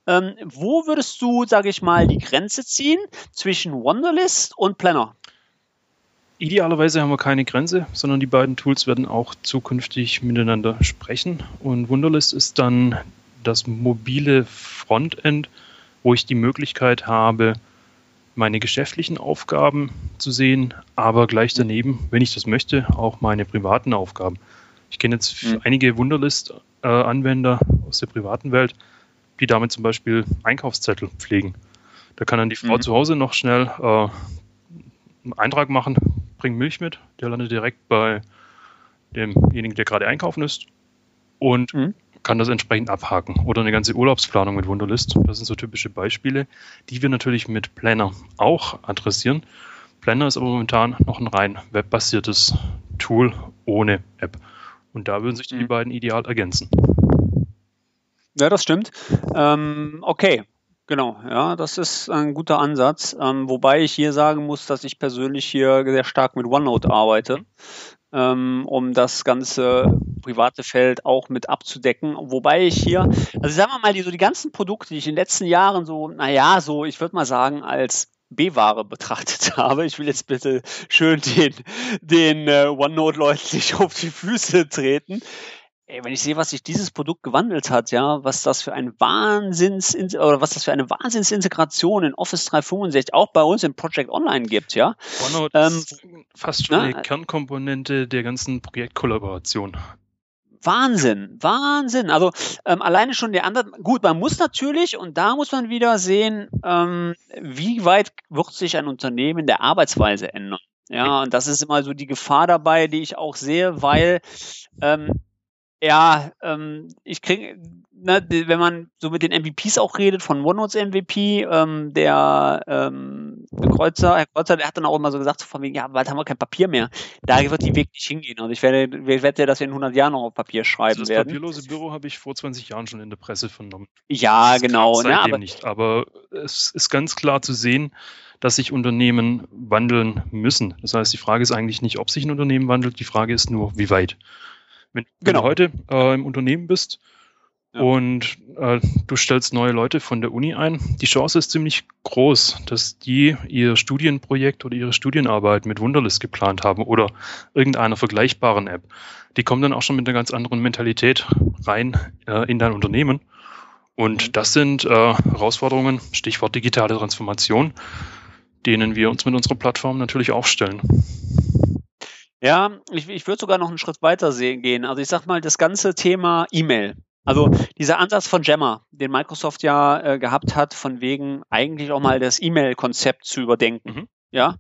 Ähm, wo würdest du, sage ich mal, die Grenze ziehen zwischen Wonderlist und Planner? Idealerweise haben wir keine Grenze, sondern die beiden Tools werden auch zukünftig miteinander sprechen. Und Wunderlist ist dann das mobile Frontend wo ich die Möglichkeit habe, meine geschäftlichen Aufgaben zu sehen, aber gleich daneben, wenn ich das möchte, auch meine privaten Aufgaben. Ich kenne jetzt mhm. einige Wunderlist-Anwender aus der privaten Welt, die damit zum Beispiel Einkaufszettel pflegen. Da kann dann die Frau mhm. zu Hause noch schnell äh, einen Eintrag machen, bringt Milch mit, der landet direkt bei demjenigen, der gerade einkaufen ist. Und mhm kann das entsprechend abhaken. Oder eine ganze Urlaubsplanung mit Wunderlist. Das sind so typische Beispiele, die wir natürlich mit Planner auch adressieren. Planner ist aber momentan noch ein rein webbasiertes Tool ohne App. Und da würden sich die mhm. beiden ideal ergänzen. Ja, das stimmt. Ähm, okay, Genau, ja, das ist ein guter Ansatz. Ähm, wobei ich hier sagen muss, dass ich persönlich hier sehr stark mit OneNote arbeite ähm, um das ganze private Feld auch mit abzudecken. Wobei ich hier, also sagen wir mal, die, so die ganzen Produkte, die ich in den letzten Jahren so, naja, so, ich würde mal sagen, als B-Ware betrachtet habe. Ich will jetzt bitte schön den, den äh, OneNote-Leuten nicht auf die Füße treten ey, wenn ich sehe, was sich dieses Produkt gewandelt hat, ja, was das für ein Wahnsinns oder was das für eine Wahnsinnsintegration in Office 365 auch bei uns im Project Online gibt, ja. OneNote ähm, ist fast schon na, eine Kernkomponente der ganzen Projektkollaboration. Wahnsinn, Wahnsinn. Also ähm, alleine schon der andere. Gut, man muss natürlich und da muss man wieder sehen, ähm, wie weit wird sich ein Unternehmen der Arbeitsweise ändern. Ja, und das ist immer so die Gefahr dabei, die ich auch sehe, weil ähm, ja, ähm, ich kriege, ne, wenn man so mit den MVPs auch redet, von OneNotes MVP, ähm, der ähm, Kreuzer, Herr Kreuzer, der hat dann auch immer so gesagt, so von wegen, ja, bald haben wir kein Papier mehr. Da wird die Weg nicht hingehen. Und ich werde, ich wette, dass wir in 100 Jahren noch auf Papier schreiben also das werden. Das papierlose Büro habe ich vor 20 Jahren schon in der Presse vernommen. Ja, das genau. Ne, aber, nicht. aber es ist ganz klar zu sehen, dass sich Unternehmen wandeln müssen. Das heißt, die Frage ist eigentlich nicht, ob sich ein Unternehmen wandelt, die Frage ist nur, wie weit. Wenn, genau. du heute äh, im Unternehmen bist ja. und äh, du stellst neue Leute von der Uni ein, die Chance ist ziemlich groß, dass die ihr Studienprojekt oder ihre Studienarbeit mit Wunderlist geplant haben oder irgendeiner vergleichbaren App. Die kommen dann auch schon mit einer ganz anderen Mentalität rein äh, in dein Unternehmen. Und das sind äh, Herausforderungen, Stichwort digitale Transformation, denen wir uns mit unserer Plattform natürlich auch stellen. Ja, ich, ich würde sogar noch einen Schritt weiter sehen, gehen. Also ich sag mal, das ganze Thema E-Mail. Also dieser Ansatz von Gemma, den Microsoft ja äh, gehabt hat, von wegen eigentlich auch mal das E-Mail-Konzept zu überdenken. Mhm. Ja,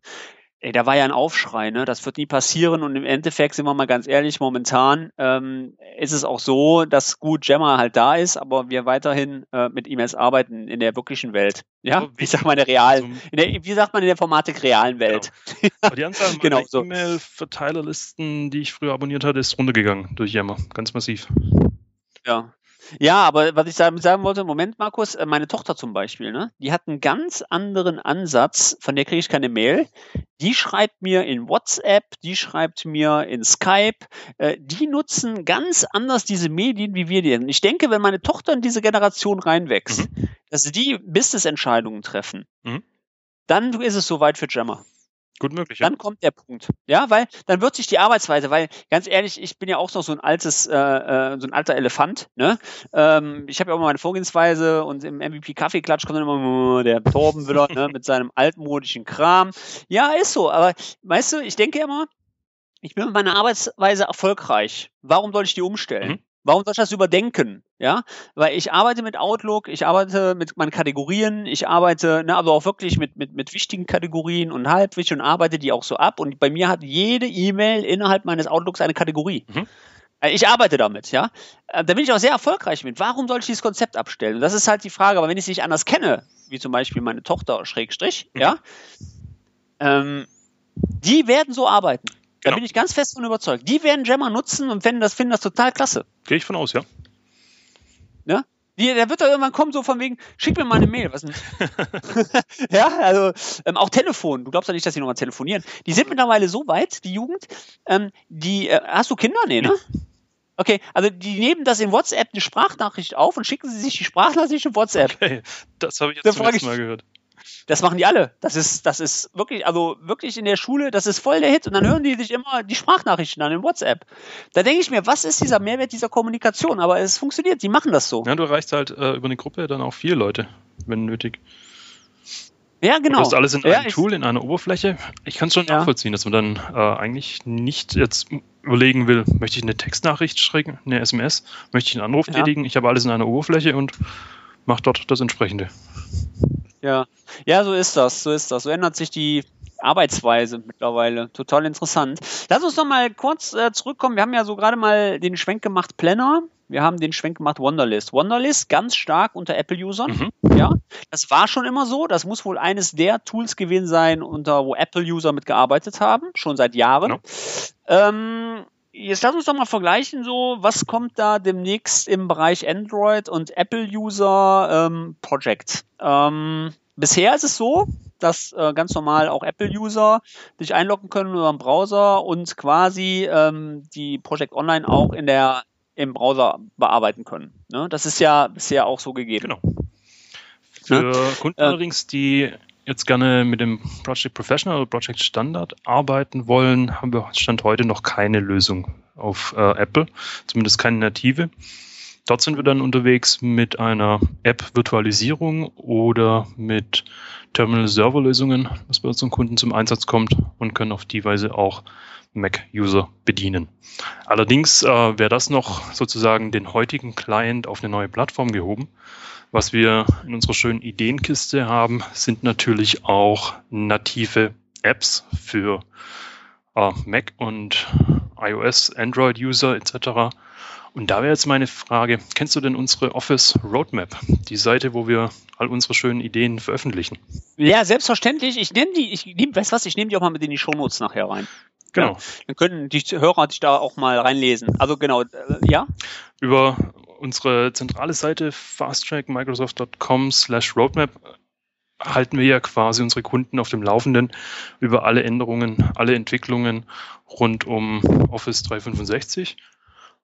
ey, da war ja ein Aufschrei, ne? Das wird nie passieren und im Endeffekt sind wir mal ganz ehrlich, momentan ähm, ist es auch so, dass gut Gemma halt da ist, aber wir weiterhin äh, mit E-Mails arbeiten in der wirklichen Welt. Ja, wie sagt man in der realen, in der, wie sagt man in der Informatik realen genau. Welt? Genau. die Anzahl genau, so. E-Mail-Verteilerlisten, die ich früher abonniert hatte, ist runtergegangen durch Yammer, ganz massiv. Ja, ja, aber was ich sagen, sagen wollte, Moment, Markus, äh, meine Tochter zum Beispiel, ne, die hat einen ganz anderen Ansatz, von der kriege ich keine Mail. Die schreibt mir in WhatsApp, die schreibt mir in Skype, äh, die nutzen ganz anders diese Medien, wie wir die. Und ich denke, wenn meine Tochter in diese Generation reinwächst, mhm. dass die Business-Entscheidungen treffen, mhm. dann ist es soweit für Jammer. Gut möglich. Dann ja. kommt der Punkt. Ja, weil dann wird sich die Arbeitsweise, weil ganz ehrlich, ich bin ja auch noch so ein altes, äh, äh so ein alter Elefant. Ne? Ähm, ich habe ja auch mal meine Vorgehensweise und im MVP Kaffeeklatsch kommt dann immer der Torben wieder ne, mit seinem altmodischen Kram. Ja, ist so. Aber weißt du, ich denke immer, ich bin mit meiner Arbeitsweise erfolgreich. Warum soll ich die umstellen? Mhm. Warum soll ich das überdenken? Ja, weil ich arbeite mit Outlook, ich arbeite mit meinen Kategorien, ich arbeite, ne, aber auch wirklich mit, mit, mit wichtigen Kategorien und halbwichtig und arbeite die auch so ab. Und bei mir hat jede E-Mail innerhalb meines Outlooks eine Kategorie. Mhm. Äh, Ich arbeite damit, ja. Äh, Da bin ich auch sehr erfolgreich mit. Warum soll ich dieses Konzept abstellen? Und das ist halt die Frage, aber wenn ich es nicht anders kenne, wie zum Beispiel meine Tochter Schrägstrich, Mhm. ja, ähm, die werden so arbeiten. Da Genau. bin ich ganz fest von überzeugt. Die werden Jammer nutzen und finden das, finden das total klasse. Gehe ich von aus, ja. Ne? Die, der wird da irgendwann kommen, so von wegen, schick mir mal eine Mail. Was ja, also ähm, auch Telefon. Du glaubst ja nicht, dass die nochmal telefonieren. Die sind mittlerweile so weit, die Jugend. Ähm, die, äh, hast du Kinder? Nee, ne? Okay, also die nehmen das in WhatsApp eine Sprachnachricht auf und schicken sie sich die Sprachnachricht in WhatsApp. Okay, das habe ich jetzt Da zum ich- Mal gehört. Das machen die alle. Das ist, das ist wirklich, also wirklich in der Schule, das ist voll der Hit. Und dann hören die sich immer die Sprachnachrichten an in WhatsApp. Da denke ich mir, was ist dieser Mehrwert dieser Kommunikation? Aber es funktioniert, die machen das so. Ja, du erreichst halt äh, über eine Gruppe dann auch vier Leute, wenn nötig. Ja, Du genau. hast alles in ja, einem ich- Tool, in einer Oberfläche. Ich kann es schon Ja. nachvollziehen, dass man dann äh, eigentlich nicht jetzt überlegen will, möchte ich eine Textnachricht schicken, eine SMS, möchte ich einen Anruf Ja. tätigen. Ich habe alles in einer Oberfläche und mache dort das entsprechende. Ja. ja, so ist das, so ist das. So ändert sich die Arbeitsweise mittlerweile. Total interessant. Lass uns noch mal kurz äh, zurückkommen. Wir haben ja so gerade mal den Schwenk gemacht Planner. Wir haben den Schwenk gemacht Wonderlist. Wonderlist ganz stark unter Apple-Usern. Mhm. Ja, das war schon immer so. Das muss wohl eines der Tools gewesen sein, unter wo Apple-User mitgearbeitet haben, schon seit Jahren. Genau. Ähm, jetzt lass uns doch mal vergleichen, so was kommt da demnächst im Bereich Android und Apple-User ähm, Project. Ähm, bisher ist es so, dass äh, ganz normal auch Apple-User sich einloggen können über den Browser und quasi ähm, die Project Online auch in der im Browser bearbeiten können. Ne? Das ist ja bisher auch so gegeben. Genau. Für Kunden Äh, allerdings, die jetzt gerne mit dem Project Professional oder Project Standard arbeiten wollen, haben wir Stand heute noch keine Lösung auf äh, Apple, zumindest keine native. Dort sind wir dann unterwegs mit einer App-Virtualisierung oder mit Terminal-Server-Lösungen, was bei unseren Kunden zum Einsatz kommt und können auf die Weise auch Mac-User bedienen. Allerdings äh, wäre das noch sozusagen den heutigen Client auf eine neue Plattform gehoben. Was wir in unserer schönen Ideenkiste haben, sind natürlich auch native Apps für äh, Mac und iOS, Android-User etc. Und da wäre jetzt meine Frage, kennst du denn unsere Office Roadmap, die Seite, wo wir all unsere schönen Ideen veröffentlichen? Ja, selbstverständlich. Ich nehme die, ich nehme, weißt du was, ich nehme die auch mal mit in die Shownotes nachher rein. Genau. Dann können die Hörer sich da auch mal reinlesen. Also genau, äh, ja. Über unsere zentrale Seite fasttrackmicrosoft.com slash roadmap halten wir ja quasi unsere Kunden auf dem Laufenden über alle Änderungen, alle Entwicklungen rund um Office 365.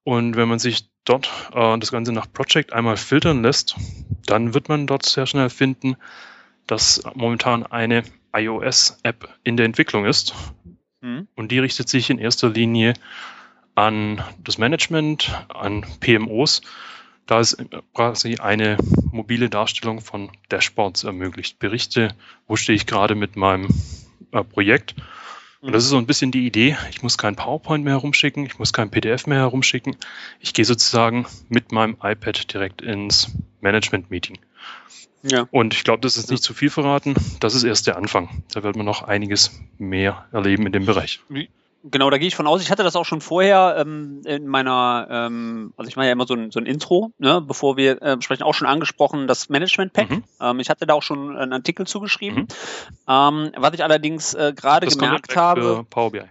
Und wenn man sich dort äh, das Ganze nach Project einmal filtern lässt, dann wird man dort sehr schnell finden, dass momentan eine iOS-App in der Entwicklung ist. Hm. Und die richtet sich in erster Linie an das Management, an PMOs, da es quasi eine mobile Darstellung von Dashboards ermöglicht. Berichte, wo stehe ich gerade mit meinem äh, Projekt. Und das ist so ein bisschen die Idee. Ich muss kein PowerPoint mehr herumschicken, ich muss kein PDF mehr herumschicken. Ich gehe sozusagen mit meinem iPad direkt ins Management-Meeting. Ja. Und ich glaube, das ist nicht zu viel verraten. Das ist erst der Anfang. Da wird man noch einiges mehr erleben in dem Bereich. Genau, da gehe ich von aus. Ich hatte das auch schon vorher ähm, in meiner, ähm, also ich mache ja immer so ein, so ein Intro, ne, bevor wir äh, sprechen, auch schon angesprochen, das Management Pack. Mhm. Ähm, ich hatte da auch schon einen Artikel zugeschrieben. Ähm, was ich allerdings äh, gerade gemerkt habe. für Power BI.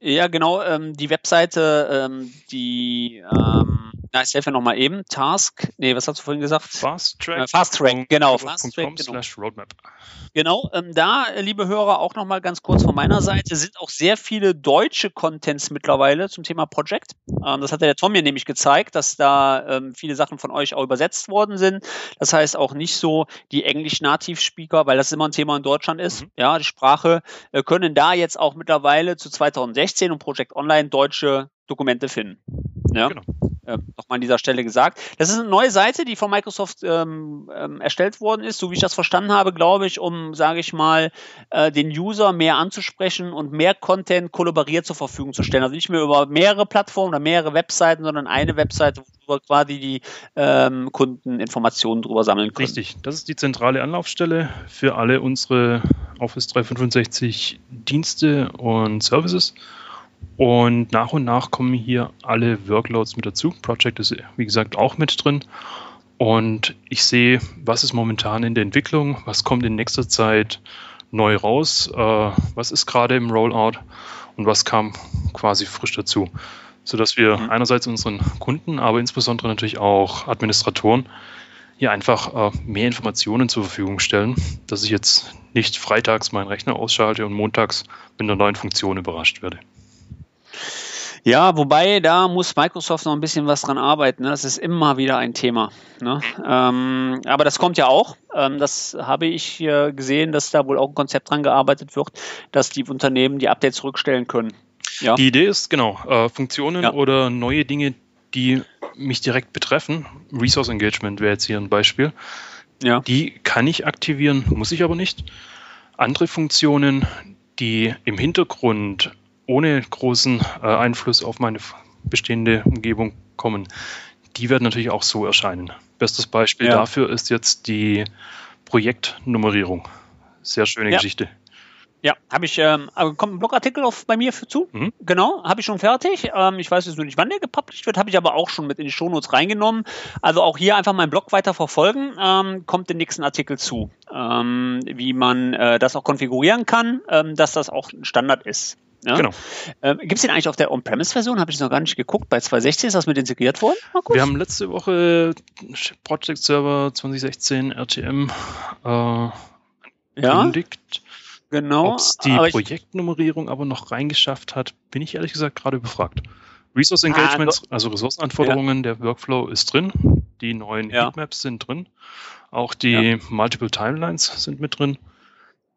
Ja, genau, ähm, die Webseite, ähm, die, ähm, na, ich helfe nochmal eben, Task, nee, was hast du vorhin gesagt? Fast Track. Äh, Fast Track, genau, Fast Track, genau. Roadmap. Genau, ähm, da, äh, liebe Hörer, auch nochmal ganz kurz von meiner Seite, sind auch sehr viele deutsche Contents mittlerweile zum Thema Project. Ähm, das hatte der Tom mir nämlich gezeigt, dass da ähm, viele Sachen von euch auch übersetzt worden sind. Das heißt auch nicht so die Englisch-Nativ-Speaker, weil das immer ein Thema in Deutschland ist. Mhm. Ja, die Sprache äh, können da jetzt auch mittlerweile zu 2016 und Project Online deutsche Dokumente finden. Ja. Genau. Äh, nochmal an dieser Stelle gesagt. Das ist eine neue Seite, die von Microsoft ähm, ähm, erstellt worden ist, so wie ich das verstanden habe, glaube ich, um, sage ich mal, äh, den User mehr anzusprechen und mehr Content kollaboriert zur Verfügung zu stellen. Also nicht mehr über mehrere Plattformen oder mehrere Webseiten, sondern eine Webseite, wo quasi die ähm, Kunden Informationen drüber sammeln können. Richtig, das ist die zentrale Anlaufstelle für alle unsere Office 365 Dienste und Services. Und nach und nach kommen hier alle Workloads mit dazu. Project ist, wie gesagt, auch mit drin. Und ich sehe, was ist momentan in der Entwicklung, was kommt in nächster Zeit neu raus, äh, was ist gerade im Rollout und was kam quasi frisch dazu. Sodass wir mhm. einerseits unseren Kunden, aber insbesondere natürlich auch Administratoren hier einfach äh, mehr Informationen zur Verfügung stellen, dass ich jetzt nicht freitags meinen Rechner ausschalte und montags mit einer neuen Funktion überrascht werde. Ja, wobei da muss Microsoft noch ein bisschen was dran arbeiten. Ne? Das ist immer wieder ein Thema. Ne? Ähm, aber das kommt ja auch. Ähm, das habe ich äh, gesehen, dass da wohl auch ein Konzept dran gearbeitet wird, dass die Unternehmen die Updates zurückstellen können. Ja. Die Idee ist genau äh, Funktionen ja. oder neue Dinge, die mich direkt betreffen. Resource Engagement wäre jetzt hier ein Beispiel. Ja. Die kann ich aktivieren, muss ich aber nicht. Andere Funktionen, die im Hintergrund ohne großen äh, Einfluss auf meine bestehende Umgebung kommen, die werden natürlich auch so erscheinen. Bestes Beispiel ja. dafür ist jetzt die Projektnummerierung. Sehr schöne ja. Geschichte. Ja, habe ich, ähm, kommt ein Blogartikel auf, bei mir für, zu. Mhm. Genau, habe ich schon fertig. Ähm, ich weiß jetzt nur nicht, wann der gepublished wird, habe ich aber auch schon mit in die Shownotes reingenommen. Also auch hier einfach meinen Blog weiter verfolgen, ähm, kommt den nächsten Artikel zu, ähm, wie man äh, das auch konfigurieren kann, ähm, dass das auch ein Standard ist. Ja? Genau. Ähm, Gibt es den eigentlich auf der On-Premise-Version? Habe ich noch gar nicht geguckt. Bei 216 ist das mit integriert worden? Wir haben letzte Woche Project Server 2016 RTM äh. Ja, genau. Ob es die Projektnummerierung aber noch reingeschafft hat, bin ich ehrlich gesagt gerade befragt. Resource Engagements, ah, also Ressourcenanforderungen, ja. der Workflow ist drin. Die neuen ja. Heatmaps sind drin. Auch die ja. Multiple Timelines sind mit drin.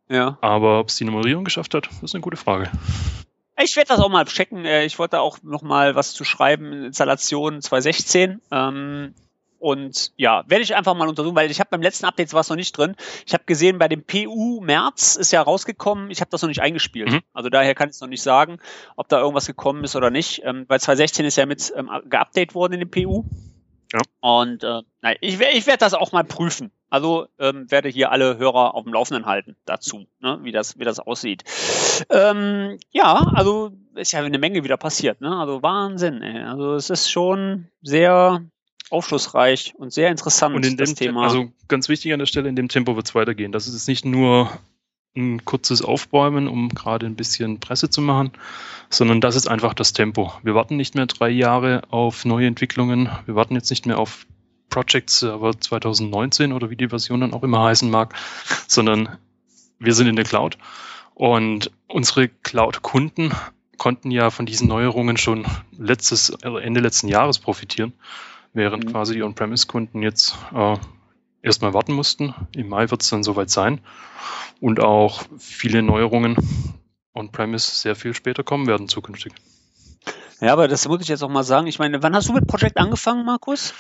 Ja. Aber ob es die Nummerierung geschafft hat, ist eine gute Frage. Ich werde das auch mal checken. Äh, ich wollte auch noch mal was zu schreiben. Installation 2016. Ähm, und ja, werde ich einfach mal untersuchen, weil ich habe beim letzten Update war es noch nicht drin. Ich habe gesehen, bei dem PU März ist ja rausgekommen. Ich habe das noch nicht eingespielt. Mhm. Also daher kann ich es noch nicht sagen, ob da irgendwas gekommen ist oder nicht. Ähm, weil 2016 ist ja mit ähm, geupdate worden in dem PU. Ja. Und äh, nein, ich, ich werde das auch mal prüfen. Also ähm, werde hier alle Hörer auf dem Laufenden halten dazu, ne, wie, das, wie das aussieht. Ähm, ja, also ist ja eine Menge wieder passiert. Ne? Also Wahnsinn. Ey. Also es ist schon sehr aufschlussreich und sehr interessant, und in das Thema. Also ganz wichtig an der Stelle, in dem Tempo wird es weitergehen. Das ist jetzt nicht nur ein kurzes Aufbäumen, um gerade ein bisschen Presse zu machen, sondern das ist einfach das Tempo. Wir warten nicht mehr drei Jahre auf neue Entwicklungen. Wir warten jetzt nicht mehr auf Project Server 2019 oder wie die Version dann auch immer heißen mag, sondern wir sind in der Cloud. Und unsere Cloud-Kunden konnten ja von diesen Neuerungen schon letztes, also Ende letzten Jahres profitieren, während mhm. quasi die On-Premise-Kunden jetzt äh, erstmal warten mussten. Im Mai wird es dann soweit sein. Und auch viele Neuerungen On-Premise sehr viel später kommen werden zukünftig. Ja, aber das muss ich jetzt auch mal sagen. Ich meine, wann hast du mit Project angefangen, Markus?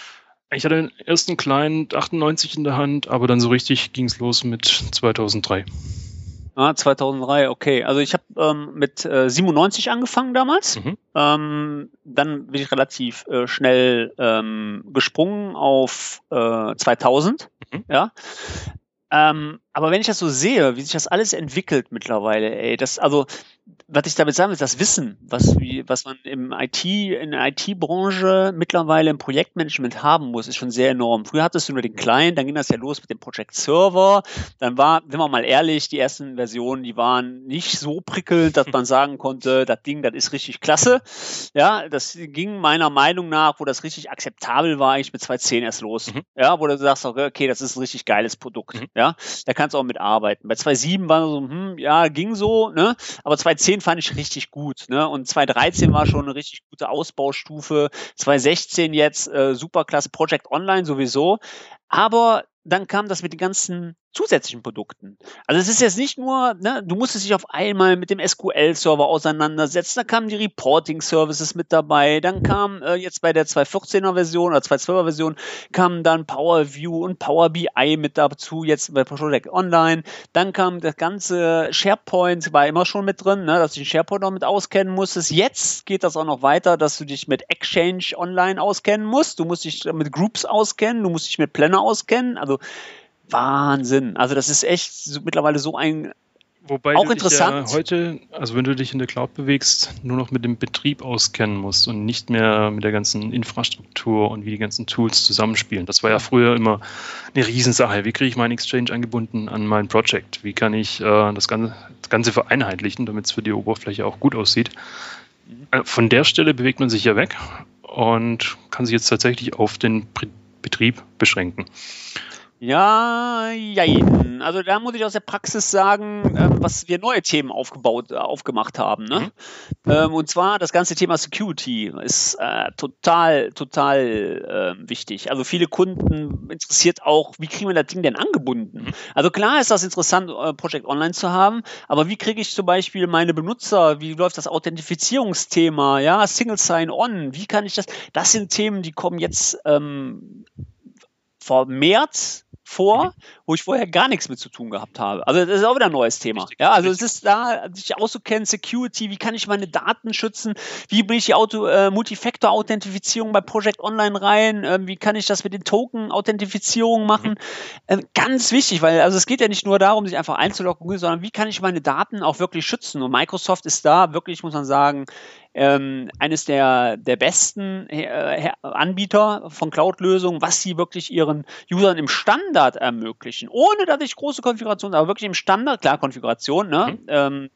Ich hatte den ersten kleinen 98 in der Hand, aber dann so richtig ging es los mit 2003. Ah, 2003, okay. Also ich habe ähm, mit äh, 97 angefangen damals. Mhm. Ähm, dann bin ich relativ äh, schnell ähm, gesprungen auf äh, 2000. Mhm. Ja. Ähm, aber wenn ich das so sehe, wie sich das alles entwickelt mittlerweile, ey, das, also was ich damit sagen will, das Wissen, was, was man im IT, in der IT-Branche mittlerweile im Projektmanagement haben muss, ist schon sehr enorm. Früher hattest du nur den Client, dann ging das ja los mit dem Project Server. Dann war, wenn man mal ehrlich, die ersten Versionen, die waren nicht so prickelnd, dass man sagen konnte, das Ding, das ist richtig klasse. Ja, das ging meiner Meinung nach, wo das richtig akzeptabel war, eigentlich mit 2.10 erst los. Mhm. Ja, wo du sagst, okay, das ist ein richtig geiles Produkt. Mhm. Ja, da kannst du auch mitarbeiten. Bei 2.7 war so, hm, ja, ging so, ne, aber 2.10 2010 fand ich richtig gut, ne? Und 2013 war schon eine richtig gute Ausbaustufe. 2016 jetzt äh, superklasse Project Online sowieso. Aber dann kam das mit den ganzen zusätzlichen Produkten. Also es ist jetzt nicht nur, ne, du musstest dich auf einmal mit dem SQL-Server auseinandersetzen, da kamen die Reporting-Services mit dabei, dann kam äh, jetzt bei der 2.14er Version oder 2.12er Version kamen dann Power View und Power BI mit dazu, jetzt bei Project Online, dann kam das ganze SharePoint, war immer schon mit drin, ne, dass du den SharePoint noch mit auskennen musstest. Jetzt geht das auch noch weiter, dass du dich mit Exchange Online auskennen musst, du musst dich mit Groups auskennen, du musst dich mit Planner auskennen, also Wahnsinn. Also das ist echt so, mittlerweile so ein Wobei auch interessant. Ja heute, also wenn du dich in der Cloud bewegst, nur noch mit dem Betrieb auskennen musst und nicht mehr mit der ganzen Infrastruktur und wie die ganzen Tools zusammenspielen. Das war ja früher immer eine Riesensache. Wie kriege ich meinen Exchange angebunden an mein Project? Wie kann ich äh, das, Ganze, das Ganze vereinheitlichen, damit es für die Oberfläche auch gut aussieht? Äh, von der Stelle bewegt man sich ja weg und kann sich jetzt tatsächlich auf den Betrieb beschränken. Ja, jein. Also da muss ich aus der Praxis sagen, ähm, was wir neue Themen aufgebaut, äh, aufgemacht haben. Ne? Mhm. Ähm, und zwar das ganze Thema Security ist äh, total, total äh, wichtig. Also viele Kunden interessiert auch, wie kriegen wir das Ding denn angebunden? Mhm. Also klar ist das interessant, äh, Project Online zu haben, aber wie kriege ich zum Beispiel meine Benutzer, wie läuft das Authentifizierungsthema, ja, Single Sign-On, wie kann ich das? Das sind Themen, die kommen jetzt ähm, vermehrt vor, mhm. wo ich vorher gar nichts mit zu tun gehabt habe. Also das ist auch wieder ein neues Thema. Richtig, ja, also richtig. es ist da, sich auszukennen, Security, wie kann ich meine Daten schützen, wie bringe ich die Auto, äh, Multifactor-Authentifizierung bei Project Online rein, äh, wie kann ich das mit den Token-Authentifizierung machen. Mhm. Äh, ganz wichtig, weil also es geht ja nicht nur darum, sich einfach einzuloggen, sondern wie kann ich meine Daten auch wirklich schützen. Und Microsoft ist da wirklich, muss man sagen, ähm, eines der, der besten äh, Anbieter von Cloud-Lösungen, was sie wirklich ihren Usern im Standard ermöglichen, ohne dass ich große Konfigurationen, aber wirklich im Standard, klar, Konfiguration, ne? Mhm. Ähm,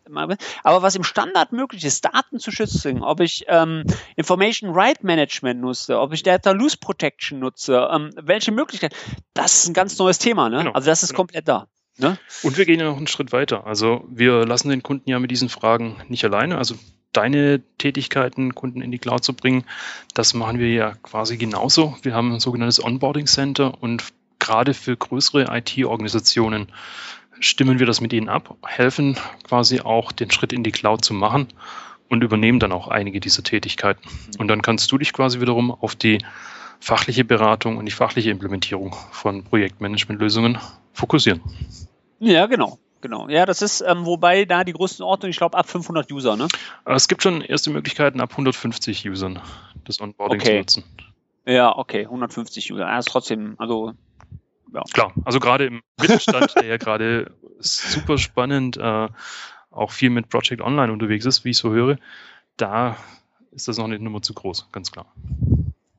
aber was im Standard möglich ist, Daten zu schützen, ob ich ähm, Information Right Management nutze, ob ich Data Loose Protection nutze, ähm, welche Möglichkeiten, das ist ein ganz neues Thema, ne? Genau, also das ist genau. komplett da. Ne? Und wir gehen ja noch einen Schritt weiter. Also wir lassen den Kunden ja mit diesen Fragen nicht alleine. Also deine Tätigkeiten, Kunden in die Cloud zu bringen, das machen wir ja quasi genauso. Wir haben ein sogenanntes Onboarding Center und gerade für größere IT-Organisationen stimmen wir das mit ihnen ab, helfen quasi auch den Schritt in die Cloud zu machen und übernehmen dann auch einige dieser Tätigkeiten. Und dann kannst du dich quasi wiederum auf die fachliche Beratung und die fachliche Implementierung von Projektmanagementlösungen fokussieren. Ja, genau. Genau, ja, das ist, ähm, wobei da die Größenordnung, ich glaube, ab 500 User, ne? Es gibt schon erste Möglichkeiten, ab 150 Usern das Onboarding okay. zu nutzen. Ja, okay, 150 User. Ja, ist trotzdem, also, ja. Klar, also gerade im Mittelstand, der ja gerade super spannend, äh, auch viel mit Project Online unterwegs ist, wie ich so höre, da ist das noch eine Nummer zu groß, ganz klar.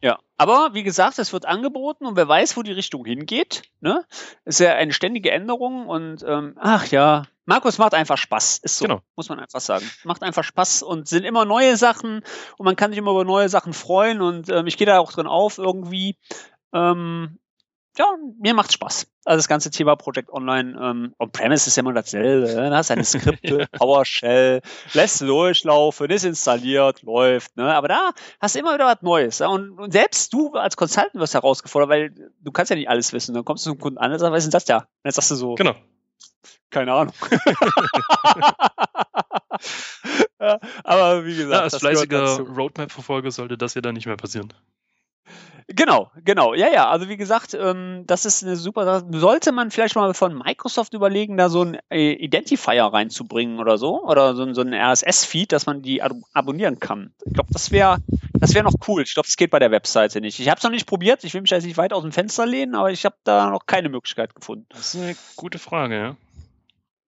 Ja, aber wie gesagt, es wird angeboten und wer weiß, wo die Richtung hingeht. Ne? Ist ja eine ständige Änderung und ähm, ach ja, Markus macht einfach Spaß, ist so, genau. muss man einfach sagen. Macht einfach Spaß und sind immer neue Sachen und man kann sich immer über neue Sachen freuen und ähm, ich gehe da auch drin auf irgendwie. Ähm, ja, mir macht's Spaß. Also das ganze Thema Project Online, ähm, On-Premise ist ja immer dasselbe. Ne? Da hast deine Skripte, PowerShell, lässt durchlaufen, ist installiert, läuft. Ne? Aber da hast du immer wieder was Neues. Ja? Und, und, selbst du als Consultant wirst herausgefordert, weil du kannst ja nicht alles wissen. Dann kommst du zum Kunden an und sagst, was ist denn das da? Und jetzt sagst du so, genau. keine Ahnung. ja, aber wie gesagt, ja, als fleißiger Roadmap-Verfolger sollte das ja dann nicht mehr passieren. Genau, genau. Ja, ja. Also wie gesagt, ähm, das ist eine super Sache. Sollte man vielleicht mal von Microsoft überlegen, da so ein äh, Identifier reinzubringen oder so. Oder so, so ein RSS-Feed, dass man die ab abonnieren kann. Ich glaube, das wäre das wäre noch cool. Ich glaube, das geht bei der Webseite nicht. Ich habe es noch nicht probiert. Ich will mich jetzt nicht weit aus dem Fenster lehnen, aber ich habe da noch keine Möglichkeit gefunden. Das ist eine gute Frage, ja.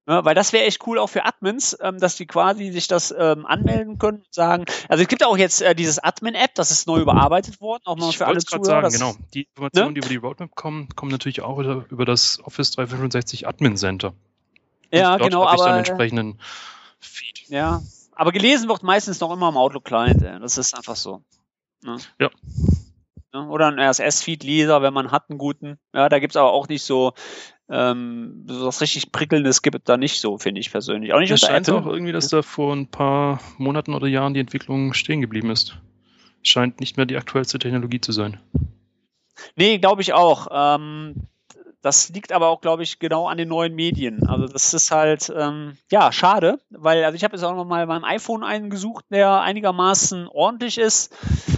Ja, weil das wäre echt cool auch für Admins, ähm, dass die quasi sich das ähm, anmelden können und sagen. Also es gibt auch jetzt äh, dieses Admin-App, das ist neu überarbeitet worden, auch mal ich für alle Zuhörer. Sagen, das, genau. Die Informationen, ne? die über die Roadmap kommen, kommen natürlich auch über, das Office 365 Admin Center. Und ja, genau, aber ich dann entsprechenden Feed. Ja, aber gelesen wird meistens noch immer im Outlook Client. Ey. Das ist einfach so. Ne? Ja. Oder ein RSS-Feed-Leser, wenn man hat einen guten. Ja, da gibt's aber auch nicht so ähm, so was richtig Prickelndes gibt da nicht so, finde ich persönlich. Auch nicht es scheint auch irgendwie, dass da vor ein paar Monaten oder Jahren die Entwicklung stehen geblieben ist. Scheint nicht mehr die aktuellste Technologie zu sein. Nee, glaube ich auch. Ähm, Das liegt aber auch, glaube ich, genau an den neuen Medien. Also das ist halt, ähm, ja, schade, weil, also ich habe jetzt auch noch mal beim iPhone einen gesucht, der einigermaßen ordentlich ist.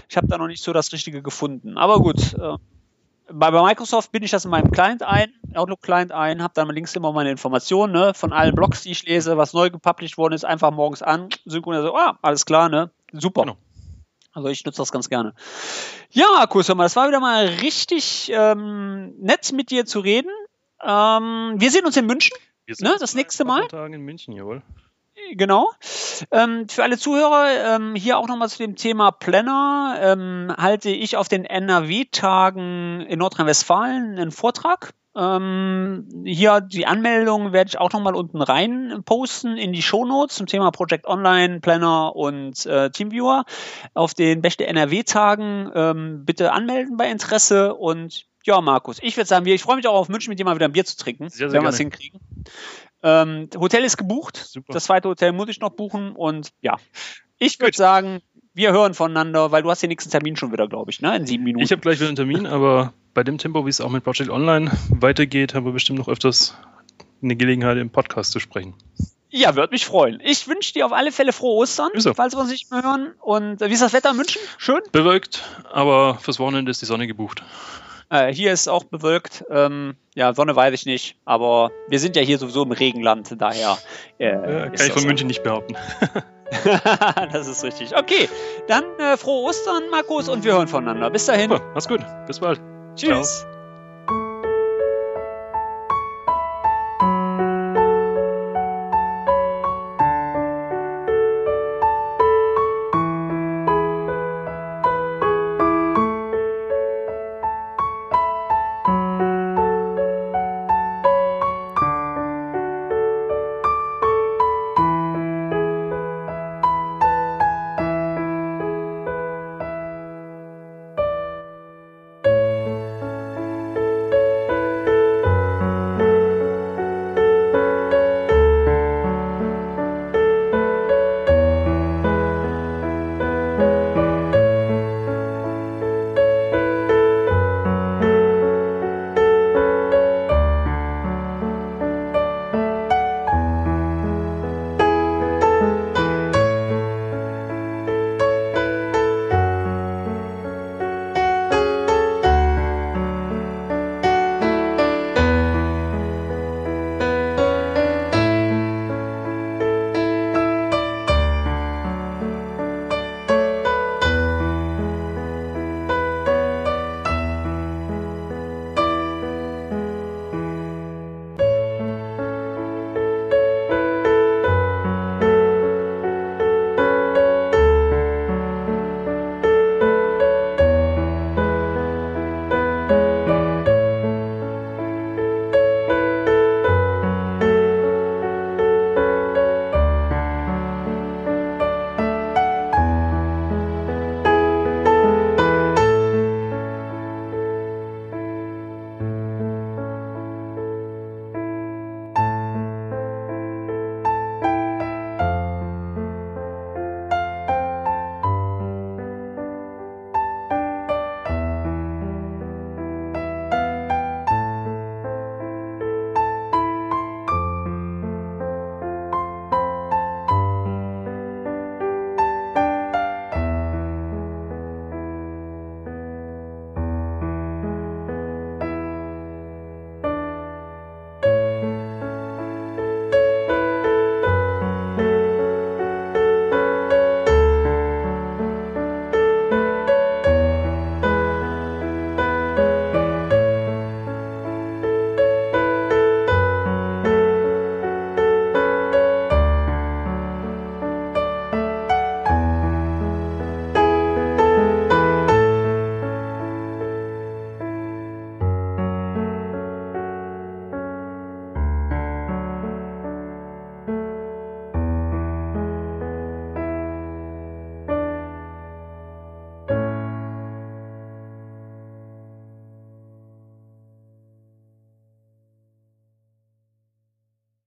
Ich habe da noch nicht so das Richtige gefunden. Aber gut, äh, bei, bei Microsoft bin ich das in meinem Client ein, Outlook-Client ein, habe dann links immer meine Informationen ne, von allen Blogs, die ich lese, was neu gepublished worden ist, einfach morgens an, synchronisiert, so, ah, alles klar, ne, super. Genau. Also ich nutze das ganz gerne. Ja, Kurs, das war wieder mal richtig ähm, nett mit dir zu reden. Ähm, wir sehen uns in München. Wir sehen ne, das nächste Mal. Tagen in München, jawohl. Genau. Ähm, für alle Zuhörer, ähm, hier auch nochmal zu dem Thema Planner, ähm, halte ich auf den NRW-Tagen in Nordrhein-Westfalen einen Vortrag ähm, hier die Anmeldung werde ich auch nochmal unten rein posten in die Shownotes zum Thema Project Online, Planner und äh, Teamviewer. Auf den Beste NRW-Tagen ähm, bitte anmelden bei Interesse und ja, Markus, ich würde sagen, ich freue mich auch auf München, mit dir mal wieder ein Bier zu trinken, sehr, sehr wenn wir es hinkriegen. Ähm, Hotel ist gebucht. Super. Das zweite Hotel muss ich noch buchen und ja, ich würde sagen, wir hören voneinander, weil du hast den nächsten Termin schon wieder, glaube ich, ne? In sieben Minuten. Ich habe gleich wieder einen Termin, aber bei dem Tempo, wie es auch mit Project Online weitergeht, haben wir bestimmt noch öfters eine Gelegenheit, im Podcast zu sprechen. Ja, würde mich freuen. Ich wünsche dir auf alle Fälle frohe Ostern, so. falls wir uns nicht mehr hören. Und äh, wie ist das Wetter in München? Schön? Bewölkt, aber fürs Wochenende ist die Sonne gebucht. Äh, hier ist auch bewölkt. Ähm, ja, Sonne weiß ich nicht, aber wir sind ja hier sowieso im Regenland, daher. Äh, ja, kann ich von München nicht behaupten. das ist richtig. Okay, dann äh, frohe Ostern, Markus, und wir hören voneinander. Bis dahin. Super, mach's gut. Bis bald. Tschüss. Ciao.